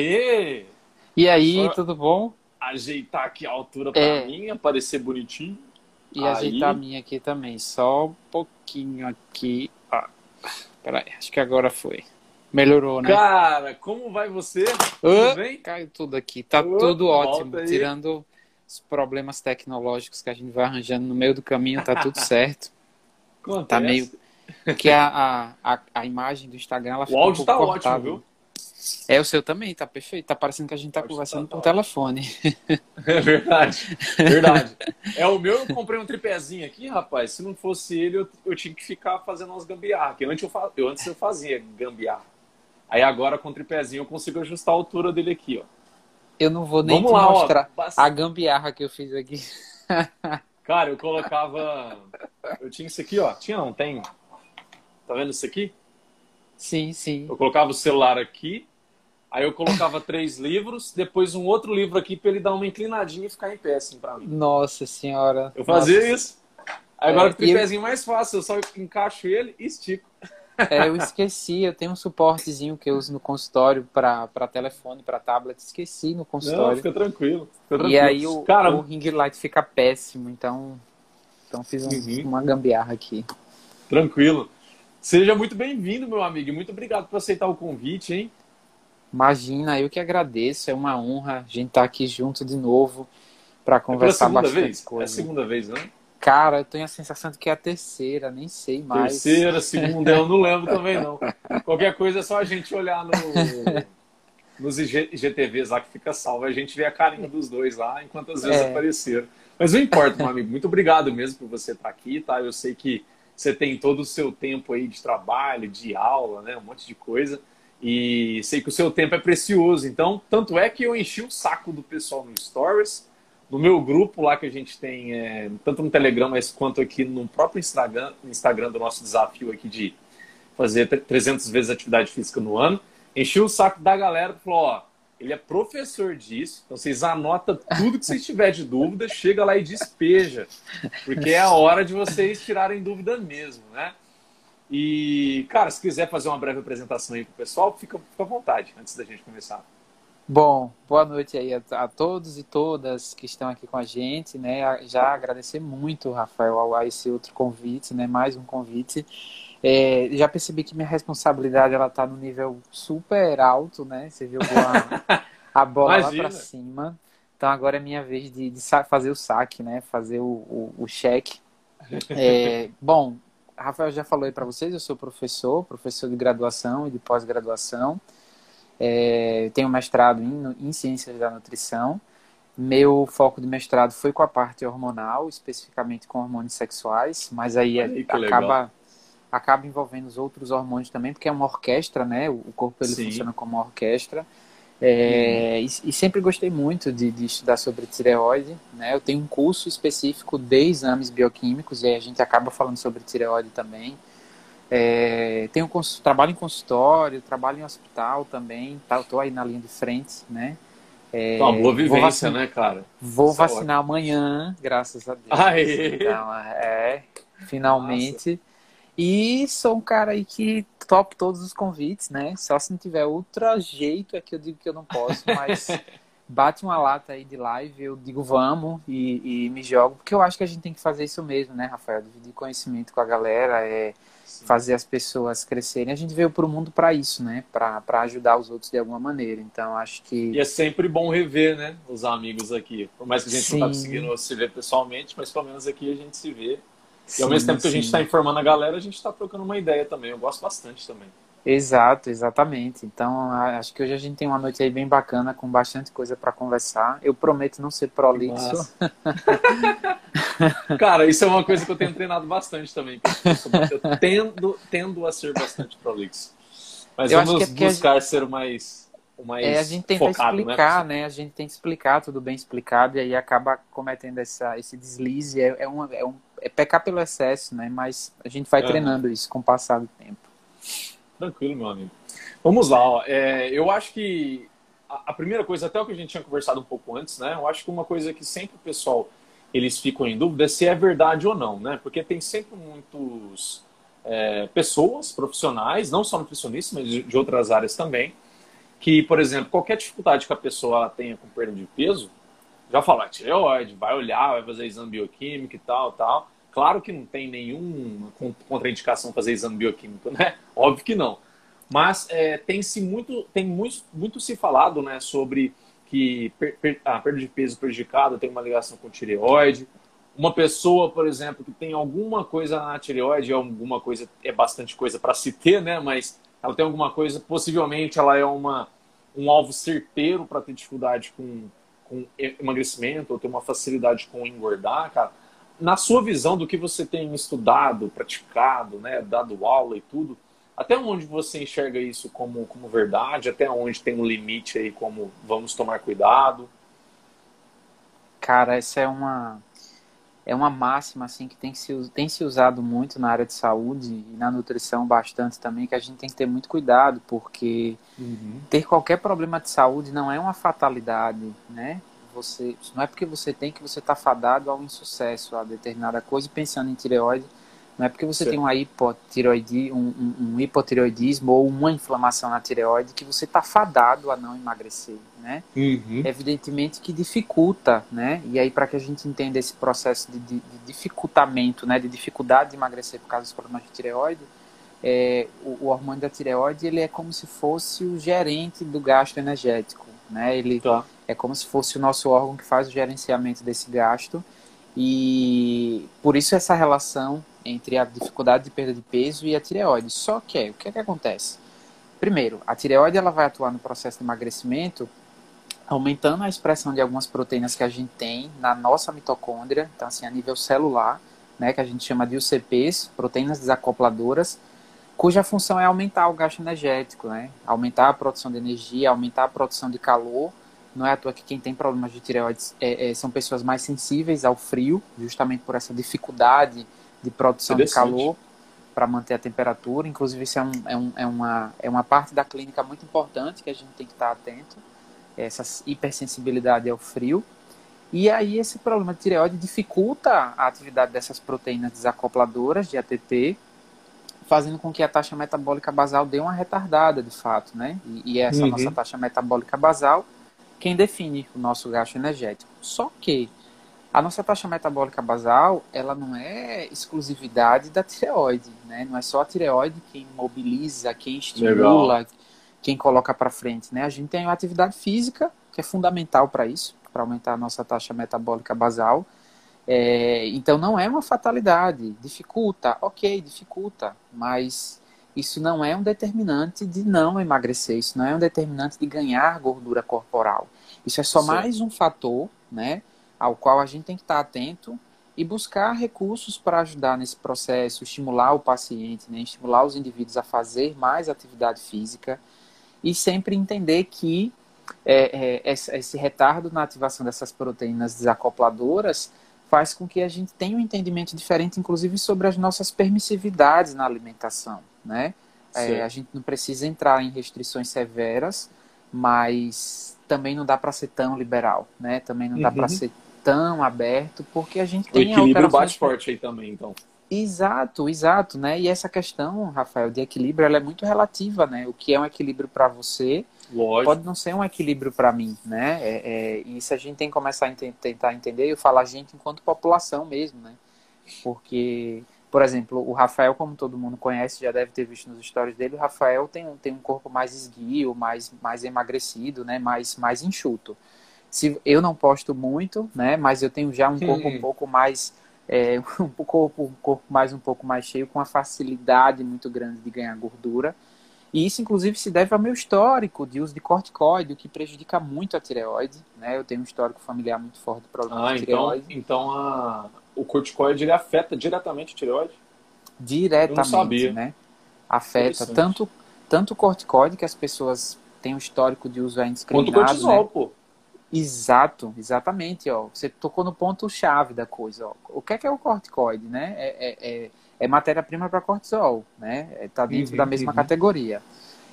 E, E aí, Só- tudo bom? ajeitar aqui a altura pra É. mim, aparecer bonitinho. E Aí. ajeitar a minha aqui também. Só um pouquinho aqui. Ah, peraí, acho que agora foi. Melhorou, né? Cara, como vai você? Tudo bem? Caiu tudo aqui. Tá tudo ótimo. Tirando os problemas tecnológicos que a gente vai arranjando no meio do caminho, tá tudo certo. Acontece. Tá meio. Porque a, a, a, a imagem do Instagram ela O um áudio pouco tá ótimo, cortável. viu? É, o seu também, tá perfeito. Tá parecendo que a gente tá conversando tá por ótimo. telefone. É verdade. Verdade. É o meu, eu comprei um tripézinho aqui, rapaz. Se não fosse ele, eu, eu tinha que ficar fazendo umas gambiarra. Que antes eu, eu, antes eu fazia gambiarra. Aí agora com o tripézinho eu consigo ajustar a altura dele aqui, ó. Eu não vou nem Vamos lá, mostrar ó. a gambiarra que eu fiz aqui. Cara, eu colocava. Eu tinha isso aqui, ó. Tinha, não tem? Tá vendo isso aqui? Sim, sim. Eu colocava o celular aqui, aí eu colocava três livros, depois um outro livro aqui pra ele dar uma inclinadinha e ficar em pé, assim, pra mim. Nossa senhora. Eu fazia Nossa. isso. Aí agora É, com o tripézinho mais fácil, eu só encaixo ele e estico. É, eu esqueci, eu tenho um suportezinho que eu uso no consultório para telefone, para tablet, esqueci no Não, consultório. fica tranquilo. fica e tranquilo. aí o, Cara, o ring light fica péssimo, então, então fiz um- Uhum. uma gambiarra aqui. tranquilo. Seja muito bem-vindo, meu amigo. e Muito obrigado por aceitar o convite, hein? Imagina, eu que agradeço, é uma honra a gente estar aqui junto de novo para É conversar segunda bastante vez? É a coisa. segunda vez, né? Cara, eu tenho a sensação de que é a terceira, nem sei mais. Terceira, segunda, eu não lembro também, não. Qualquer coisa é só a gente olhar no, nos IG IGTVs lá que fica salvo. A gente vê a carinha dos dois lá, enquanto às vezes É. apareceram. Mas não importa, meu amigo. Muito obrigado mesmo por você estar aqui, tá? Eu sei que você tem todo o seu tempo aí de trabalho, de aula, né? Um monte de coisa. E sei que o seu tempo é precioso. Então, tanto é que eu enchi o saco do pessoal no Stories, no meu grupo lá que a gente tem, é, tanto no Telegram, quanto aqui no próprio Instagram, Instagram do nosso desafio aqui de fazer tre- 300 vezes atividade física no ano. Enchi o saco da galera e falou, ó, ele é professor disso, então vocês anotam tudo que vocês tiverem de dúvida, chega lá e despeja, porque é a hora de vocês tirarem dúvida mesmo, né? E, cara, se quiser fazer uma breve apresentação aí pro pessoal, fica, fica à vontade, antes da gente começar. Bom, boa noite aí a, a todos e todas que estão aqui com a gente, né? A- Já agradecer muito, Rafael, ao- a esse outro convite, né? Mais um convite. É, já percebi que minha responsabilidade ela tá no nível super alto, né? Você viu a, a bola lá para cima. Então agora é minha vez de, de fazer o saque, né? Fazer o, o, o cheque. É, bom, Rafael já falou aí para vocês, eu sou professor, professor de graduação e de pós-graduação. É, tenho mestrado em, em ciências da nutrição. Meu foco de mestrado foi com a parte hormonal, especificamente com hormônios sexuais, mas aí, Olha aí acaba, acaba envolvendo os outros hormônios também, porque é uma orquestra, né? O corpo ele Sim. funciona como uma orquestra. É, e, e sempre gostei muito de, de estudar sobre tireoide, né? Eu tenho um curso específico de exames bioquímicos e a gente acaba falando sobre tireoide também. É, tenho trabalho em consultório, trabalho em hospital também, tá, tô aí na linha de frente, né? É, Uma boa vivência, vacinar- né, cara? Vou Isso é vacinar amanhã, graças a Deus. Aê! Então, é, finalmente. E sou um cara aí que topo todos os convites, né? Só se não tiver outro jeito é que eu digo que eu não posso, mas bate uma lata aí de live, eu digo vamos e, e me jogo, porque eu acho que a gente tem que fazer isso mesmo, né, Rafael? Dividir conhecimento com a galera, é fazer as pessoas crescerem. A gente veio pro mundo para isso, né? Para ajudar os outros de alguma maneira. Então, acho que E é sempre bom rever, né, os amigos aqui. Por mais que a gente não tá Sim. conseguindo se ver pessoalmente, mas pelo menos aqui a gente se vê. E ao Sim, mesmo tempo que a gente sim. está informando a galera, a gente está trocando uma ideia também. Eu gosto bastante também. Exato, exatamente. Então, acho que hoje a gente tem uma noite aí bem bacana, com bastante coisa para conversar. Eu prometo não ser prolixo. Cara, isso é uma coisa que eu tenho treinado bastante também. Eu, tendo, tendo a ser bastante prolixo. Mas Eu vamos é buscar ser o mais, mais É, a gente tenta focado, explicar, né? né? A gente tem que explicar tudo bem explicado e aí acaba cometendo essa, esse deslize. É, é, uma, é, um, é pecar pelo excesso, né? Mas a gente vai Aham. treinando isso com o passar do tempo. Tranquilo, meu amigo. Vamos lá, ó. É, eu acho que a, a primeira coisa, até o que a gente tinha conversado um pouco antes, né? Eu acho que uma coisa que sempre o pessoal eles ficam em dúvida é se é verdade ou não, né? Porque tem sempre muitos é, pessoas profissionais, não só nutricionistas, mas de, de outras áreas também, que, por exemplo, qualquer dificuldade que a pessoa tenha com perda de peso, já fala ah, tireoide, vai olhar, vai fazer exame bioquímico e tal, tal. Claro que não tem nenhuma contraindicação fazer exame bioquímico, né? Óbvio que não. Mas é, tem se muito, tem muito, muito se falado, né, sobre que a perda de peso prejudicada tem uma ligação com tireoide. Uma pessoa, por exemplo, que tem alguma coisa na tireoide, alguma coisa, é bastante coisa para se ter, né? Mas ela tem alguma coisa, possivelmente ela é uma, um alvo certeiro para ter dificuldade com, com emagrecimento ou ter uma facilidade com engordar, cara. Na sua visão do que você tem estudado, praticado, né, dado aula e tudo, até onde você enxerga isso como, como verdade? Até onde tem um limite aí como vamos tomar cuidado? Cara, essa é uma é uma máxima assim que tem se, tem se usado muito na área de saúde e na nutrição bastante também, que a gente tem que ter muito cuidado, porque uhum. ter qualquer problema de saúde não é uma fatalidade, né? Você, não é porque você tem que você está fadado ao insucesso, a determinada coisa, pensando em tireoide, não é porque você tem uma hipotireoidi, um, um, um, hipotireoidismo ou uma inflamação na tireoide que você está fadado a não emagrecer, né? Uhum. Evidentemente que dificulta, né? E aí para que a gente entenda esse processo de, de, de, dificultamento, né? De dificuldade de emagrecer por causa dos problemas de tireoide, é, o, o, hormônio da tireoide ele é como se fosse o gerente do gasto energético, né? Ele tá. é como se fosse o nosso órgão que faz o gerenciamento desse gasto e por isso essa relação entre a dificuldade de perda de peso e a tireoide. Só que, o que é que acontece? Primeiro, a tireoide ela vai atuar no processo de emagrecimento aumentando a expressão de algumas proteínas que a gente tem na nossa mitocôndria, então assim, a nível celular, né, que a gente chama de UCPs, proteínas desacopladoras, cuja função é aumentar o gasto energético, né? Aumentar a produção de energia, aumentar a produção de calor. Não é à toa que quem tem problemas de tireoide é, é, são pessoas mais sensíveis ao frio, justamente por essa dificuldade de produção de calor para manter a temperatura. Inclusive, isso é, um, é, um, é, uma, é uma parte da clínica muito importante que a gente tem que estar atento, essa hipersensibilidade ao frio. E aí esse problema de tireoide dificulta a atividade dessas proteínas desacopladoras de ATP, fazendo com que a taxa metabólica basal dê uma retardada, de fato, né? E, e essa uhum. nossa taxa metabólica basal quem define o nosso gasto energético. Só que a nossa taxa metabólica basal, ela não é exclusividade da tireoide, né? Não é só a tireoide quem mobiliza, quem estimula, Legal. quem coloca para frente, né? A gente tem a atividade física, que é fundamental para isso, para aumentar a nossa taxa metabólica basal. É, então não é uma fatalidade, dificulta, ok, dificulta, mas isso não é um determinante de não emagrecer, isso não é um determinante de ganhar gordura corporal. Isso é só Sim. mais um fator, né? Ao qual a gente tem que estar atento e buscar recursos para ajudar nesse processo, estimular o paciente, né, estimular os indivíduos a fazer mais atividade física e sempre entender que é, é, esse retardo na ativação dessas proteínas desacopladoras faz com que a gente tenha um entendimento diferente, inclusive sobre as nossas permissividades na alimentação, né? É, a gente não precisa entrar em restrições severas, mas também não dá para ser tão liberal, né? Também não dá para uhum. ser tão aberto, porque a gente tem. O equilíbrio bate forte aí também, então. Exato, exato, né? E essa questão, Rafael, de equilíbrio, ela é muito relativa, né? O que é um equilíbrio para você Lógico. pode não ser um equilíbrio para mim, né? É, é, e isso a gente tem que começar a tentar entender, eu falo a gente enquanto população mesmo, né? Porque, por exemplo, o Rafael, como todo mundo conhece, já deve ter visto nos stories dele, o Rafael tem, tem um corpo mais esguio, mais, mais emagrecido, né? Mais, mais enxuto se eu não posto muito, né? Mas eu tenho já um corpo um pouco mais é, um corpo, um corpo mais um pouco mais cheio, com uma facilidade muito grande de ganhar gordura. E isso, inclusive, se deve ao meu histórico de uso de corticoide, o que prejudica muito a tireoide. Né? Eu tenho um histórico familiar muito forte do problema ah, de então, tireoide. Então, a... o corticoide ele afeta diretamente a tireoide? Diretamente, né? Afeta tanto, tanto o corticoide, que as pessoas têm um histórico de uso indiscriminado. Quanto o cortisol, né? pô. Exato, exatamente, ó. Você tocou no ponto chave da coisa, ó. O que é que é o corticoide, né? É, é, é, é matéria-prima para cortisol, né? Está é, dentro uhum, da mesma uhum. categoria.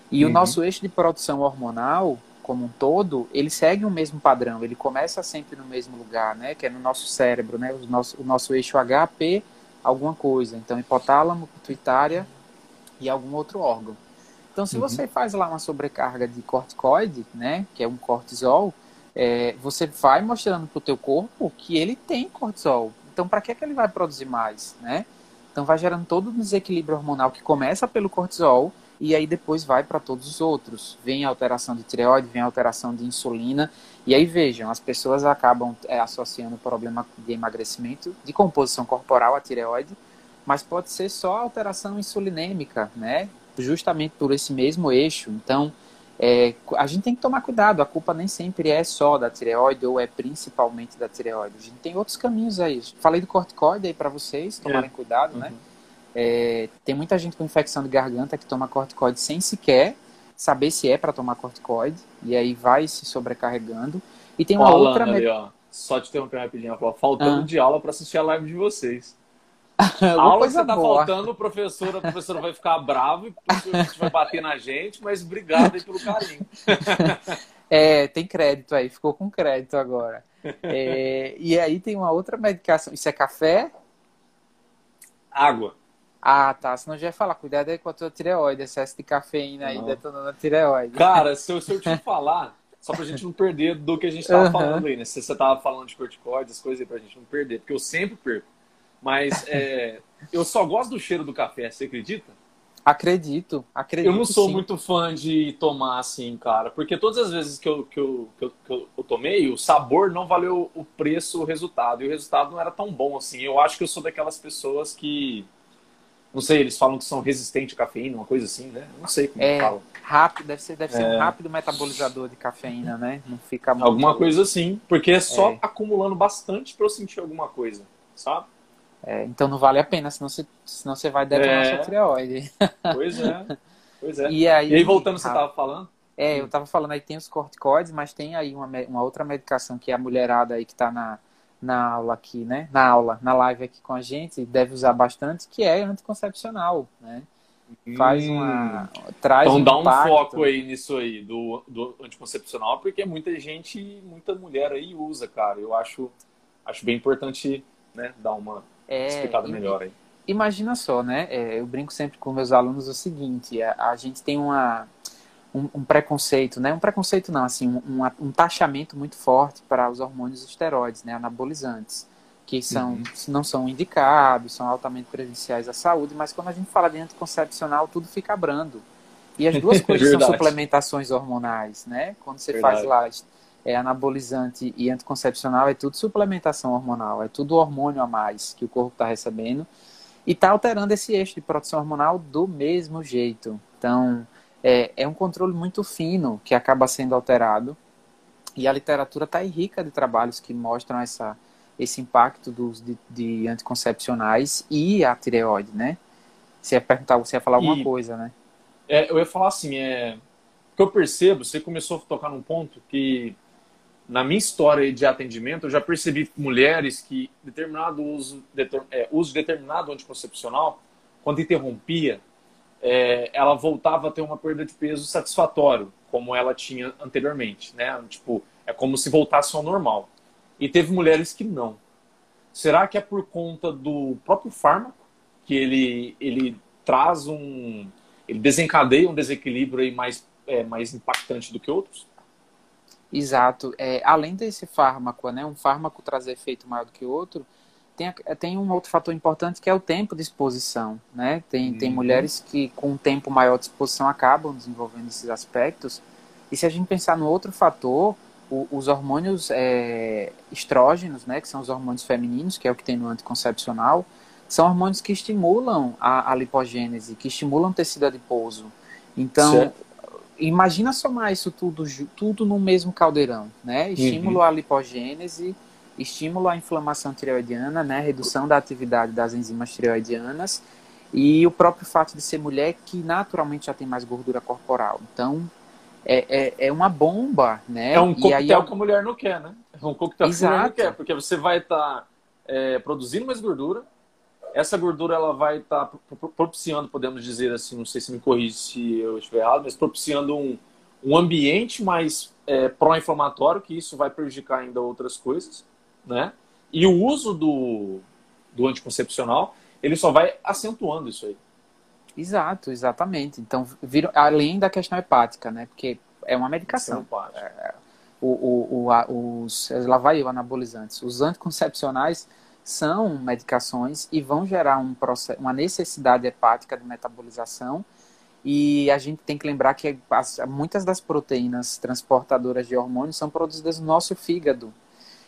E uhum. o nosso eixo de produção hormonal, como um todo, ele segue o mesmo padrão. Ele começa sempre no mesmo lugar, né? Que é no nosso cérebro, né? O nosso, o nosso eixo HP, alguma coisa. Então, hipotálamo, pituitária e algum outro órgão. Então, se uhum. você faz lá uma sobrecarga de corticoide, né, que é um cortisol, é, você vai mostrando para o teu corpo que ele tem cortisol. Então, para que, é que ele vai produzir mais, né? Então, vai gerando todo o desequilíbrio hormonal que começa pelo cortisol e aí depois vai para todos os outros. Vem alteração de tireoide, vem alteração de insulina. E aí vejam, as pessoas acabam é, associando o problema de emagrecimento, de composição corporal à tireoide, mas pode ser só alteração insulinêmica, né? Justamente por esse mesmo eixo. Então, é, a gente tem que tomar cuidado, a culpa nem sempre é só da tireoide ou é principalmente da tireoide. A gente tem outros caminhos aí. Falei do corticoide aí para vocês tomarem é. cuidado, né? uhum. né? É, tem muita gente com infecção de garganta que toma corticoide sem sequer saber se é para tomar corticoide e aí vai se sobrecarregando. E tem uma ó, outra. Ali, ó, só te interromper rapidinho, faltando ah. de aula para assistir a live de vocês. a aula que você tá boa. faltando, o professor, a professora vai ficar bravo e a gente vai bater na gente, mas obrigado aí pelo carinho. é, tem crédito aí, ficou com crédito agora. É, e aí tem uma outra medicação. Isso é café? Água. Ah, tá. Senão já ia falar, cuidado aí com a tua tireoide, excesso de cafeína aí detonando a tireoide. Cara, se eu, se eu te falar, só pra gente não perder do que a gente tava uhum. falando aí, né? Se você tava falando de corticoide, as coisas aí pra gente não perder, porque eu sempre perco. Mas é, eu só gosto do cheiro do café, você acredita? Acredito, acredito. Eu não sou sim. muito fã de tomar assim, cara, porque todas as vezes que eu, que, eu, que, eu, que eu tomei, o sabor não valeu o preço, o resultado. E o resultado não era tão bom assim. Eu acho que eu sou daquelas pessoas que. Não sei, eles falam que são resistentes à cafeína, uma coisa assim, né? Não sei como é, fala. Rápido, deve ser, deve ser é... um rápido metabolizador de cafeína, né? Não fica muito... Alguma coisa assim, porque é só é. acumulando bastante para eu sentir alguma coisa, sabe? É, então não vale a pena, senão você, senão você vai detonar é. sua tireoide. Pois é, pois é. E aí, e aí voltando, você estava falando? É, eu estava falando aí tem os corticoides, mas tem aí uma, uma outra medicação que é a mulherada aí que está na, na aula aqui, né? Na aula, na live aqui com a gente, deve usar bastante, que é anticoncepcional, né? Faz uma. Hum. Traz então um dá um impacto. foco aí nisso aí, do, do anticoncepcional, porque muita gente, muita mulher aí usa, cara. Eu acho, acho bem importante né, dar uma é, explicado melhor aí. Imagina só, né? É, eu brinco sempre com meus alunos o seguinte: a, a gente tem uma, um, um, preconceito, né? Um preconceito não, assim, um, um, taxamento muito forte para os hormônios esteroides, né? Anabolizantes, que são, uhum. não são indicados, são altamente prejudiciais à saúde, mas quando a gente fala de anticoncepcional, tudo fica brando. E as duas coisas são suplementações hormonais, né? Quando você Verdade. faz lá é, anabolizante e anticoncepcional é tudo suplementação hormonal, é tudo hormônio a mais que o corpo está recebendo e está alterando esse eixo de produção hormonal do mesmo jeito. Então, é, é um controle muito fino que acaba sendo alterado e a literatura está rica de trabalhos que mostram essa, esse impacto dos, de, de anticoncepcionais e a tireoide, né? Você ia perguntar, você ia falar alguma e, coisa, né? É, eu ia falar assim, é, o que eu percebo, você começou a tocar num ponto que na minha história de atendimento, eu já percebi mulheres que determinado uso, é, uso determinado anticoncepcional, quando interrompia, é, ela voltava a ter uma perda de peso satisfatório, como ela tinha anteriormente, né? Tipo, é como se voltasse ao normal. E teve mulheres que não. Será que é por conta do próprio fármaco que ele ele traz um ele desencadeia um desequilíbrio aí mais é, mais impactante do que outros? Exato. É, além desse fármaco, né, um fármaco trazer efeito maior do que outro, tem, tem um outro fator importante que é o tempo de exposição. Né? Tem, uhum. tem mulheres que com um tempo maior de exposição acabam desenvolvendo esses aspectos. E se a gente pensar no outro fator, o, os hormônios é, estrógenos, né, que são os hormônios femininos, que é o que tem no anticoncepcional, são hormônios que estimulam a, a lipogênese, que estimulam o tecido adiposo. Então, certo imagina somar isso tudo, tudo no mesmo caldeirão, né? Estímulo uhum. à lipogênese, estímulo à inflamação tireoidiana, né? Redução da atividade das enzimas tireoidianas e o próprio fato de ser mulher que naturalmente já tem mais gordura corporal. Então, é, é, é uma bomba, né? É um coquetel aí, que a mulher não quer, né? É um coquetel Exato. que a mulher não quer, porque você vai estar tá, é, produzindo mais gordura, essa gordura ela vai estar tá propiciando, podemos dizer assim, não sei se me corrige se eu estiver errado, mas propiciando um, um ambiente mais é, pró-inflamatório, que isso vai prejudicar ainda outras coisas, né? E o uso do, do anticoncepcional, ele só vai acentuando isso aí. Exato, exatamente. Então, viram, além da questão hepática, né? Porque é uma medicação. É, o, o, o, a, os, lá vai eu, anabolizantes. Os anticoncepcionais são medicações e vão gerar um processo, uma necessidade hepática de metabolização. E a gente tem que lembrar que as, muitas das proteínas transportadoras de hormônios são produzidas no nosso fígado.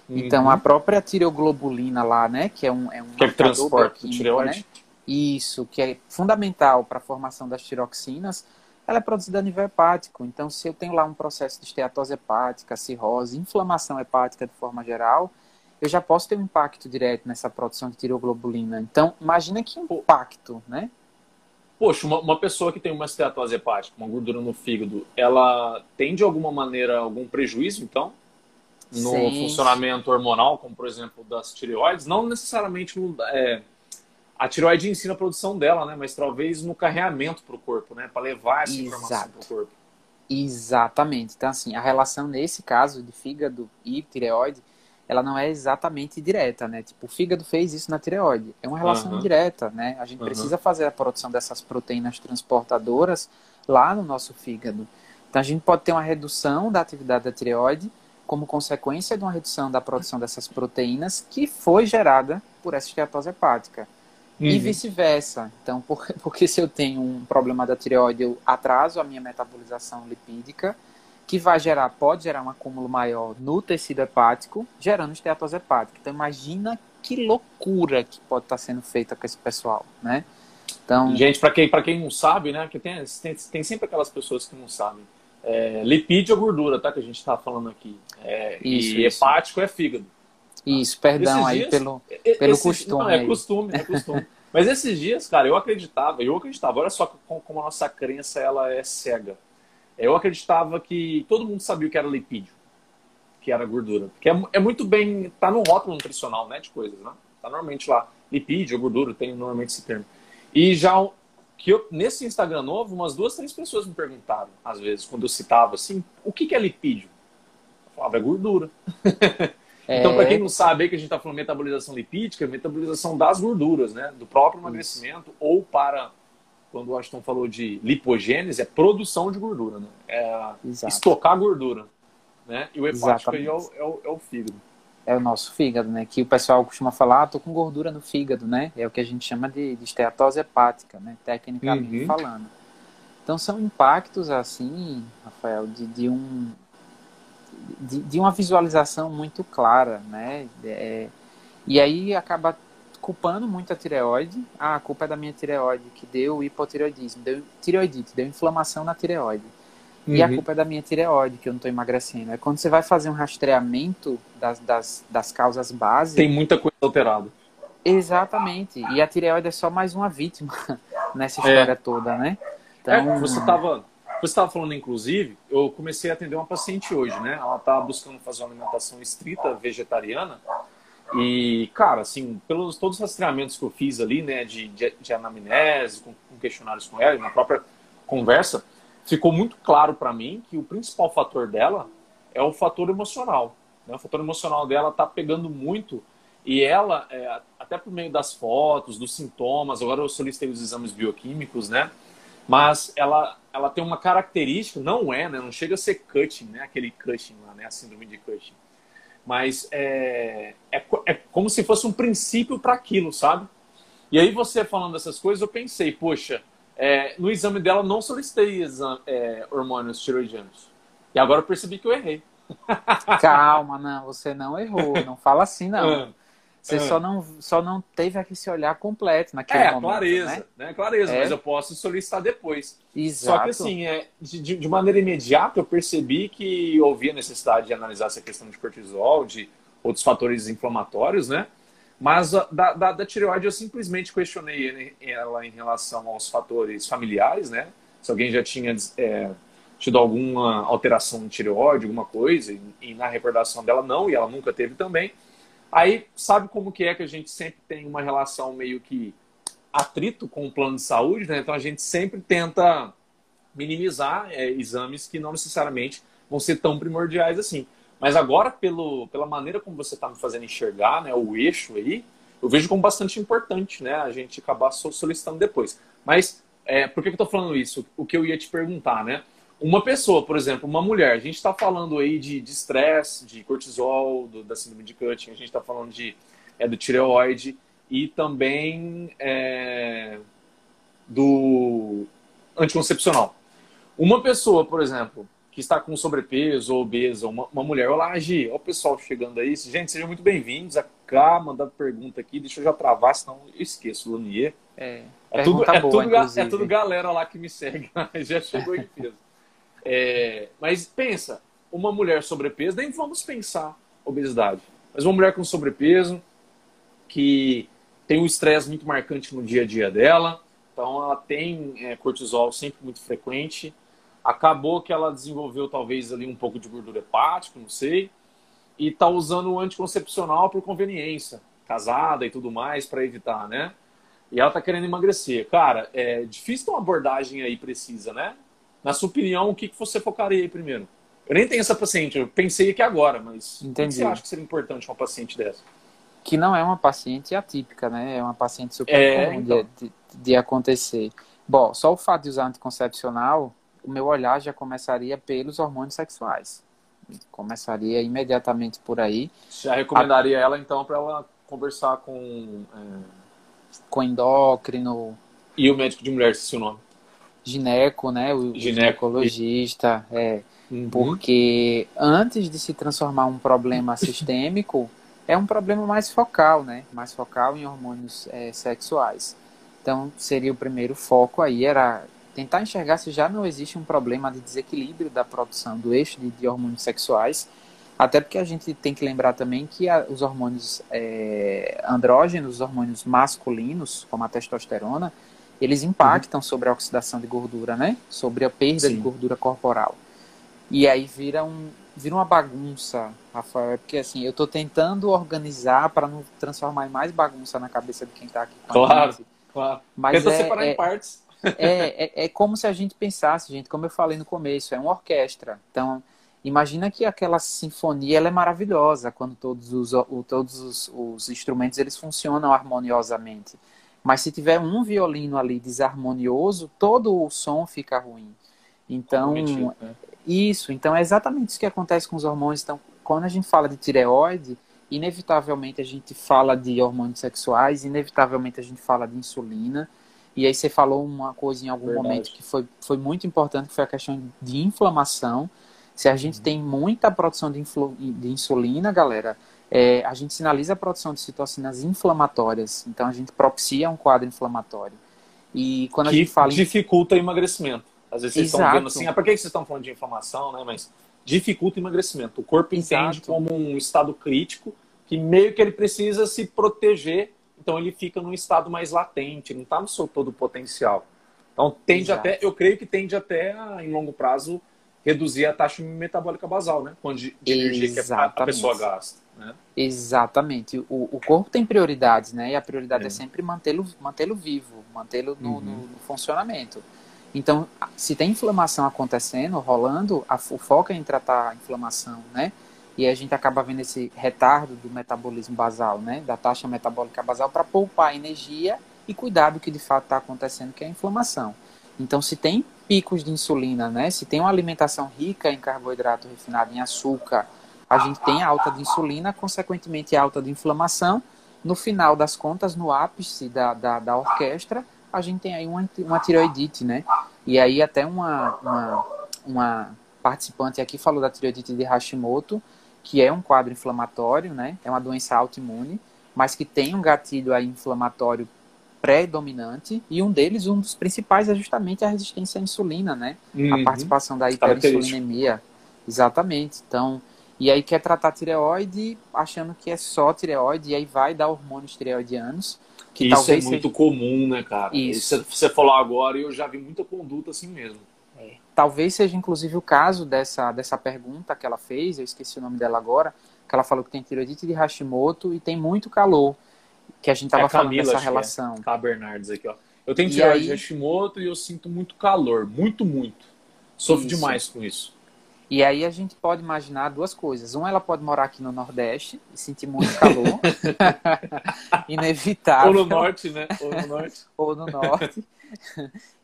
Uhum. Então, a própria tireoglobulina lá, né, que é um, é um que é transporte tireoide. Né? Isso, que é fundamental para a formação das tiroxinas, ela é produzida a nível hepático. Então, se eu tenho lá um processo de esteatose hepática, cirrose, inflamação hepática de forma geral, eu já posso ter um impacto direto nessa produção de tireoglobulina. Então, imagina que impacto, né? Poxa, uma, uma, pessoa que tem uma esteatose hepática, uma gordura no fígado, ela tem de alguma maneira algum prejuízo, então? No Sim. funcionamento hormonal, como por exemplo das tireoides? Não necessariamente no, é, a tireoide ensina a produção dela, né? Mas talvez no carreamento para o corpo, né? Para levar essa Exato. informação para o corpo. Exatamente. Então, assim, a relação nesse caso de fígado e tireoide, ela não é exatamente direta, né? Tipo, o fígado fez isso na tireoide. É uma relação uhum. indireta, né? A gente uhum. precisa fazer a produção dessas proteínas transportadoras lá no nosso fígado. Então, a gente pode ter uma redução da atividade da tireoide como consequência de uma redução da produção dessas proteínas que foi gerada por essa esteatose hepática. Uhum. E vice-versa. Então, por, porque se eu tenho um problema da tireoide, eu atraso a minha metabolização lipídica, que vai gerar, pode gerar um acúmulo maior no tecido hepático, gerando esteatose hepática. Então, imagina que loucura que pode estar sendo feita com esse pessoal, né? Então... Gente, para quem, quem não sabe, né, que tem, tem, tem sempre aquelas pessoas que não sabem. É, lipídio é gordura, tá? Que a gente está falando aqui. É, isso, e isso. hepático é fígado. Isso, perdão aí pelo, pelo esses, costume. Não, é costume, é costume. Mas esses dias, cara, eu acreditava, eu acreditava, olha só como a nossa crença ela é cega. Eu acreditava que todo mundo sabia o que era lipídio, que era gordura. Porque é, é muito bem, tá no rótulo nutricional, né, de coisas, né? Tá normalmente lá, lipídio, gordura, tem normalmente esse termo. E já que eu, nesse Instagram novo, umas duas, três pessoas me perguntaram, às vezes, quando eu citava assim, o que, que é lipídio? Eu falava, é gordura. É... Então, para quem não sabe aí que a gente está falando metabolização lipídica, metabolização das gorduras, né? Do próprio emagrecimento, ou para, quando o Washington falou de lipogênese, é produção de gordura, né? É Exato. estocar gordura. Né? E o hepático aí é o, é, o, é o, fígado. É o nosso fígado, né? Que o pessoal costuma falar, ah, tô com gordura no fígado, né? É o que a gente chama de, de esteatose hepática, né? Tecnicamente uhum. falando. Então são impactos assim, Rafael, de, de um de, de uma visualização muito clara, né? É, e aí acaba culpando muito a tireoide. Ah, a culpa é da minha tireoide que deu hipotireoidismo, deu tireoidite, deu inflamação na tireoide. Uhum. E a uhum. culpa é da minha tireoide, que eu não estou emagrecendo. É quando você vai fazer um rastreamento das, das, das causas básicas. Tem muita coisa alterada. Exatamente. E a tireoide é só mais uma vítima nessa história é. toda, né? Então, é, você estava você estava falando, inclusive, eu comecei a atender uma paciente hoje, né? Ela estava buscando fazer uma alimentação estrita vegetariana. E, cara, assim, pelos todos os rastreamentos que eu fiz ali, né, de, de, de anamnese, com, com, questionários com ela, na própria conversa, ficou muito claro para mim que o principal fator dela é o fator emocional. Né? O fator emocional dela tá pegando muito e ela, é, até por meio das fotos, dos sintomas, agora eu solicitei os exames bioquímicos, né? Mas ela, ela tem uma característica, não é, né? Não chega a ser Cushing, né? Aquele Cushing lá, né? A síndrome de Cushing. Mas é, é, é como se fosse um princípio para aquilo, sabe? E aí você falando dessas coisas, eu pensei, poxa, é, no exame dela não solicitei exame, é, hormônios tiroidianos. E agora eu percebi que eu errei. Calma, não, você não errou. Não fala assim, não. Ah. Você é. só, não, só não teve esse olhar completo naquele é, momento. Clareza, né? né? Clareza, é. mas eu posso solicitar depois. Exato. Só que assim, é, de, de maneira imediata eu percebi que havia necessidade de analisar essa questão de cortisol, de outros fatores inflamatórios, né? Mas da, da, da tireoide eu simplesmente questionei ela em relação aos fatores familiares, né? Se alguém já tinha é, tido alguma alteração de tireoide, alguma coisa, e, e na recordação dela não, e ela nunca teve também. Aí, sabe como que é que a gente sempre tem uma relação meio que atrito com o plano de saúde, né? Então a gente sempre tenta minimizar é, exames que não necessariamente vão ser tão primordiais assim. Mas agora, pelo, pela maneira como você está me fazendo enxergar, né, o eixo aí, eu vejo como bastante importante, né, a gente acabar solicitando depois. Mas é, por que, que eu tô falando isso? O que eu ia te perguntar, né? Uma pessoa, por exemplo, uma mulher, a gente está falando aí de estresse, de, de, cortisol, do, da síndrome de Cushing, a gente está falando de, é, do tireoide e também é, do anticoncepcional. Uma pessoa, por exemplo, que está com sobrepeso ou obesa, uma, uma mulher, olá, Agi, olha o pessoal chegando aí. Gente, sejam muito bem-vindos. A Cá mandando pergunta aqui, deixa eu já travar, senão eu esqueço, Lunier. É, é tudo, boa, é, tudo, é tudo galera lá que me segue, já chegou em peso. É, mas pensa, uma mulher sobrepeso, nem vamos pensar obesidade, mas uma mulher com sobrepeso que tem um estresse muito marcante no dia a dia dela, então ela tem é, cortisol sempre muito frequente. Acabou que ela desenvolveu talvez ali um pouco de gordura hepática, não sei, e está usando o anticoncepcional por conveniência, casada e tudo mais para evitar, né? E ela está querendo emagrecer. Cara, é difícil ter uma abordagem aí precisa, né? Na sua opinião, o que, que você focaria aí primeiro? Eu nem tenho essa paciente, eu pensei aqui agora, mas Entendi. o que você acha que seria importante uma paciente dessa? Que não é uma paciente atípica, né? É uma paciente super é, comum então. de, de, acontecer. Bom, só o fato de usar anticoncepcional, o meu olhar já começaria pelos hormônios sexuais. Começaria imediatamente por aí. Já recomendaria a... ela, então, para ela conversar com... É... Com endócrino. E o médico de mulher, se o nome? Gineco, né? O Gineco. ginecologista, é. Uhum. Porque antes de se transformar um problema sistêmico, é um problema mais focal, né? Mais focal em hormônios é, sexuais. Então, seria o primeiro foco aí, era tentar enxergar se já não existe um problema de desequilíbrio da produção do eixo de, de hormônios sexuais. Até porque a gente tem que lembrar também que a, os hormônios é, andrógenos, os hormônios masculinos, como a testosterona, eles impactam uhum. sobre a oxidação de gordura, né? Sobre a perda Sim. de gordura corporal. E aí vira, um, vira uma bagunça, Rafael. É porque assim, eu estou tentando organizar para não transformar em mais bagunça na cabeça de quem está aqui com claro, a gente. Claro, Mas Tenta é, separar é, em partes. É, é, é como se a gente pensasse, gente, como eu falei no começo, é uma orquestra. Então, imagina que aquela sinfonia ela é maravilhosa quando todos os, todos os, os instrumentos eles funcionam harmoniosamente. Mas se tiver um violino ali desarmonioso, todo o som fica ruim. Então, né? isso. Então, é exatamente isso que acontece com os hormônios. Então, quando a gente fala de tireoide, inevitavelmente a gente fala de hormônios sexuais, inevitavelmente a gente fala de insulina. E aí você falou uma coisa em algum Verdade. momento que foi, foi muito importante, que foi a questão de inflamação. Se a gente uhum. tem muita produção de, de insulina, galera, é, a gente sinaliza a produção de citocinas inflamatórias. Então a gente propicia um quadro inflamatório. E quando que a gente fala. dificulta o emagrecimento. Às vezes vocês Exato. estão vendo assim, ah, por que vocês estão falando de inflamação, né? Mas dificulta o emagrecimento. O corpo entende Exato. como um estado crítico que meio que ele precisa se proteger, então ele fica num estado mais latente, não está no seu todo potencial. Então tende Exato. até, eu creio que tende até a, em longo prazo reduzir a taxa metabólica basal, né? Quando de, energia que a pessoa gasta. Né? Exatamente. O, o corpo tem prioridades, né? E a prioridade é, é sempre mantê-lo mantê vivo, mantê-lo no, uhum. no, no, funcionamento. Então, se tem inflamação acontecendo, rolando, a, o foco é em tratar a inflamação, né? E a gente acaba vendo esse retardo do metabolismo basal, né? Da taxa metabólica basal para poupar energia e cuidar do que de fato está acontecendo, que é a inflamação. Então, se tem picos de insulina, né? Se tem uma alimentação rica em carboidrato refinado, em açúcar, a gente tem alta de insulina, consequentemente alta de inflamação. No final das contas, no ápice da, da, da orquestra, a gente tem aí uma, uma tireoidite, né? E aí até uma, uma, uma participante aqui falou da tireoidite de Hashimoto, que é um quadro inflamatório, né? É uma doença autoimune, mas que tem um gatilho aí inflamatório predominante e um deles, um dos principais é justamente a resistência à insulina, né? Uhum. A participação da hiperinsulinemia. Exatamente. Então, e aí quer tratar tireoide achando que é só tireoide, e aí vai dar hormônios tireoidianos. Que Isso é muito seja... comum, né, cara? Isso. Você falou agora e eu já vi muita conduta assim mesmo. É. Talvez seja inclusive o caso dessa, dessa pergunta que ela fez, eu esqueci o nome dela agora, que ela falou que tem tireoidite de Hashimoto e tem muito calor, que a gente estava é falando dessa é. relação. É. Tá, Bernardes aqui, ó. Eu tenho tireoide de Hashimoto e eu sinto muito calor, muito, muito. Sofro isso. demais com isso. E aí a gente pode imaginar duas coisas. Uma, ela pode morar aqui no Nordeste e sentir muito calor. Inevitável. Ou no Norte, né? Ou no Norte. Ou no Norte.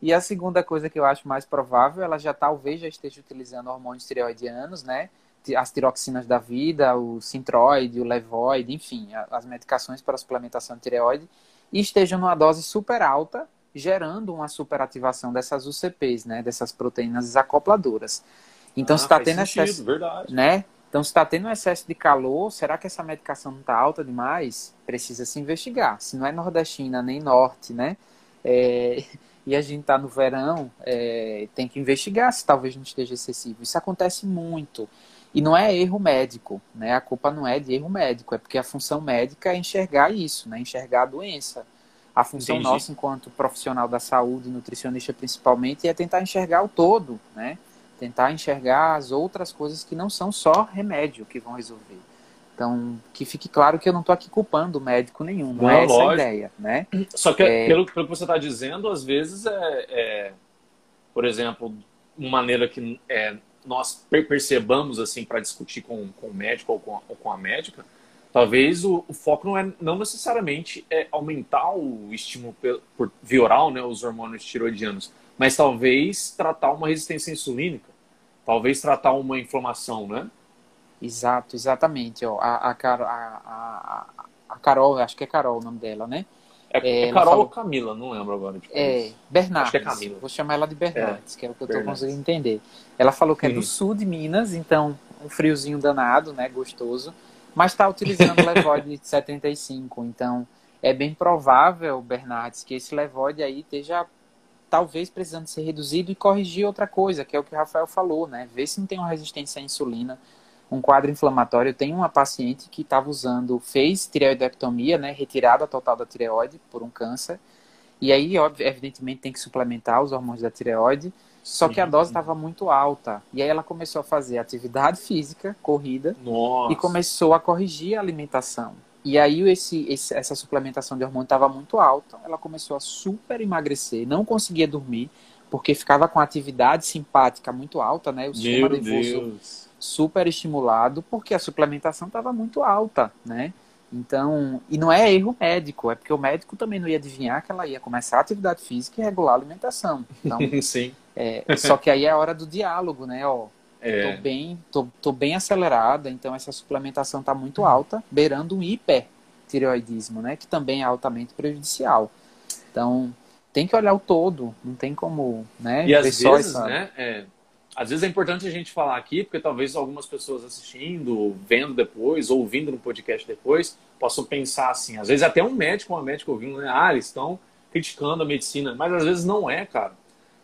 E a segunda coisa que eu acho mais provável, ela já talvez já esteja utilizando hormônios tireoidianos, né? As tiroxinas da vida, o Sintroid, o Levoid, enfim, as medicações para a suplementação de tireoide, e esteja numa dose super alta, gerando uma superativação dessas UCPs, né? Dessas proteínas desacopladoras. Então, ah, se está tendo sentido, excesso, verdade. né? Então, se está tendo um excesso de calor, será que essa medicação não está alta demais? Precisa se investigar. Se não é nordestina nem norte, né? É, e a gente está no verão, é, tem que investigar se talvez não esteja excessivo. Isso acontece muito. E não é erro médico, né? A culpa não é de erro médico, é porque a função médica é enxergar isso, né? Enxergar a doença. A função Entendi. nossa, enquanto profissional da saúde, nutricionista principalmente, é tentar enxergar o todo, né? Tentar enxergar as outras coisas que não são só remédio que vão resolver. Então, que fique claro que eu não estou aqui culpando médico nenhum, não, não é essa lógico. a ideia, né? Só que, é... pelo, pelo, que você está dizendo, às vezes é, é, por exemplo, uma maneira que é, nós percebamos, assim, para discutir com, com o médico ou com a, ou com a médica, talvez o, o, foco não é não necessariamente é aumentar o estímulo por, por via oral, né, os hormônios tiroidianos, mas talvez tratar uma resistência insulínica talvez tratar uma inflamação, né? Exato, exatamente. Ó, a, a, a, a, Carol, acho que é Carol o nome dela, né? É, é, Carol falou... ou Camila, não lembro agora. é, Bernardes. Acho que é Camila. Vou chamar ela de Bernardes, é, que é o que eu estou conseguindo entender. Ela falou que é do sul de Minas, então um friozinho danado, né? Gostoso. Mas está utilizando o Levoide 75. Então é bem provável, Bernardes, que esse Levoide aí esteja talvez precisando ser reduzido e corrigir outra coisa, que é o que o Rafael falou, né? Ver se não tem uma resistência à insulina, um quadro inflamatório. Eu tenho uma paciente que estava usando, fez tireoidectomia, né? Retirada total da tireoide por um câncer. E aí, evidentemente, tem que suplementar os hormônios da tireoide. Só que a dose estava muito alta. E aí ela começou a fazer atividade física, corrida, Nossa. e começou a corrigir a alimentação. E aí esse, esse, essa suplementação de hormônio estava muito alta, ela começou a super emagrecer, não conseguia dormir, porque ficava com a atividade simpática muito alta, né? O sistema Meu nervoso Deus. super estimulado, porque a suplementação estava muito alta, né? Então, e não é erro médico, é porque o médico também não ia adivinhar que ela ia começar a atividade física e regular a alimentação. Então, Sim. É, só que aí é a hora do diálogo, né? Ó, é. Tô bem, tô, tô bem acelerada, então essa suplementação está muito alta, beirando um hipertireoidismo, né? Que também é altamente prejudicial. Então, tem que olhar o todo, não tem como, né? E às vezes, essa... né? É, às vezes é importante a gente falar aqui, porque talvez algumas pessoas assistindo, vendo depois, ouvindo no podcast depois, possam pensar assim. Às vezes até um médico, uma médica ouvindo, né? Ah, eles estão criticando a medicina, mas às vezes não é, cara.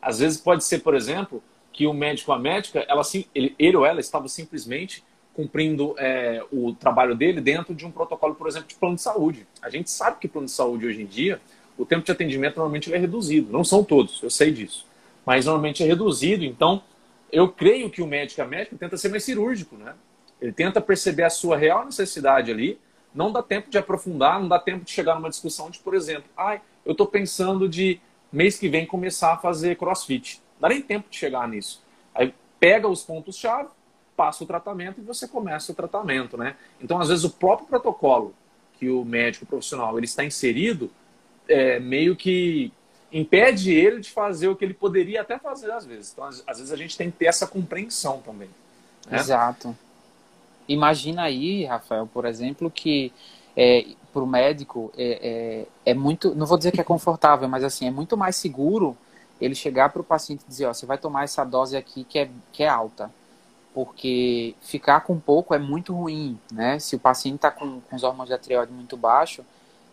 Às vezes pode ser, por exemplo, que o médico a médica, ela, ele, ele ou ela estava simplesmente cumprindo é, o trabalho dele dentro de um protocolo, por exemplo, de plano de saúde. A gente sabe que plano de saúde hoje em dia, o tempo de atendimento normalmente é reduzido. Não são todos, eu sei disso. Mas normalmente é reduzido. Então, eu creio que o médico a médica tenta ser mais cirúrgico, né? Ele tenta perceber a sua real necessidade ali. Não dá tempo de aprofundar, não dá tempo de chegar numa discussão de, por exemplo, ai, eu estou pensando de mês que vem começar a fazer crossfit dá nem tempo de chegar nisso. Aí pega os pontos-chave, passa o tratamento e você começa o tratamento, né? Então, às vezes, o próprio protocolo que o médico profissional ele está inserido é, meio que impede ele de fazer o que ele poderia até fazer às vezes. Então, às, às vezes, a gente tem que ter essa compreensão também. Né? Exato. Imagina aí, Rafael, por exemplo, que é, para o médico é, é, é muito, não vou dizer que é confortável, mas assim, é muito mais seguro ele chegar para o paciente e dizer, ó, você vai tomar essa dose aqui que é, que é alta. Porque ficar com pouco é muito ruim, né? Se o paciente está com, com os hormônios da tireoide muito baixo,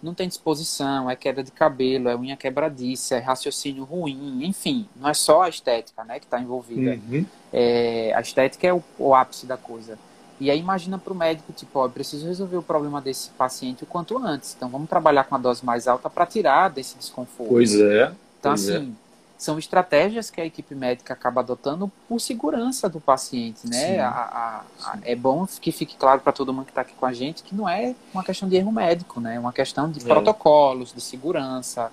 não tem disposição, é queda de cabelo, é unha quebradiça, é raciocínio ruim, enfim, não é só a estética, né, que está envolvida. Uhum. É, a estética é o, o, ápice da coisa. E aí imagina para o médico, tipo, ó, preciso resolver o problema desse paciente o quanto antes. Então vamos trabalhar com a dose mais alta para tirar desse desconforto. Pois é. Então pois assim, é são estratégias que a equipe médica acaba adotando por segurança do paciente, né? A, a, a, é bom que fique claro para todo mundo que está aqui com a gente que não é uma questão de erro médico, né? É uma questão de é. protocolos, de segurança,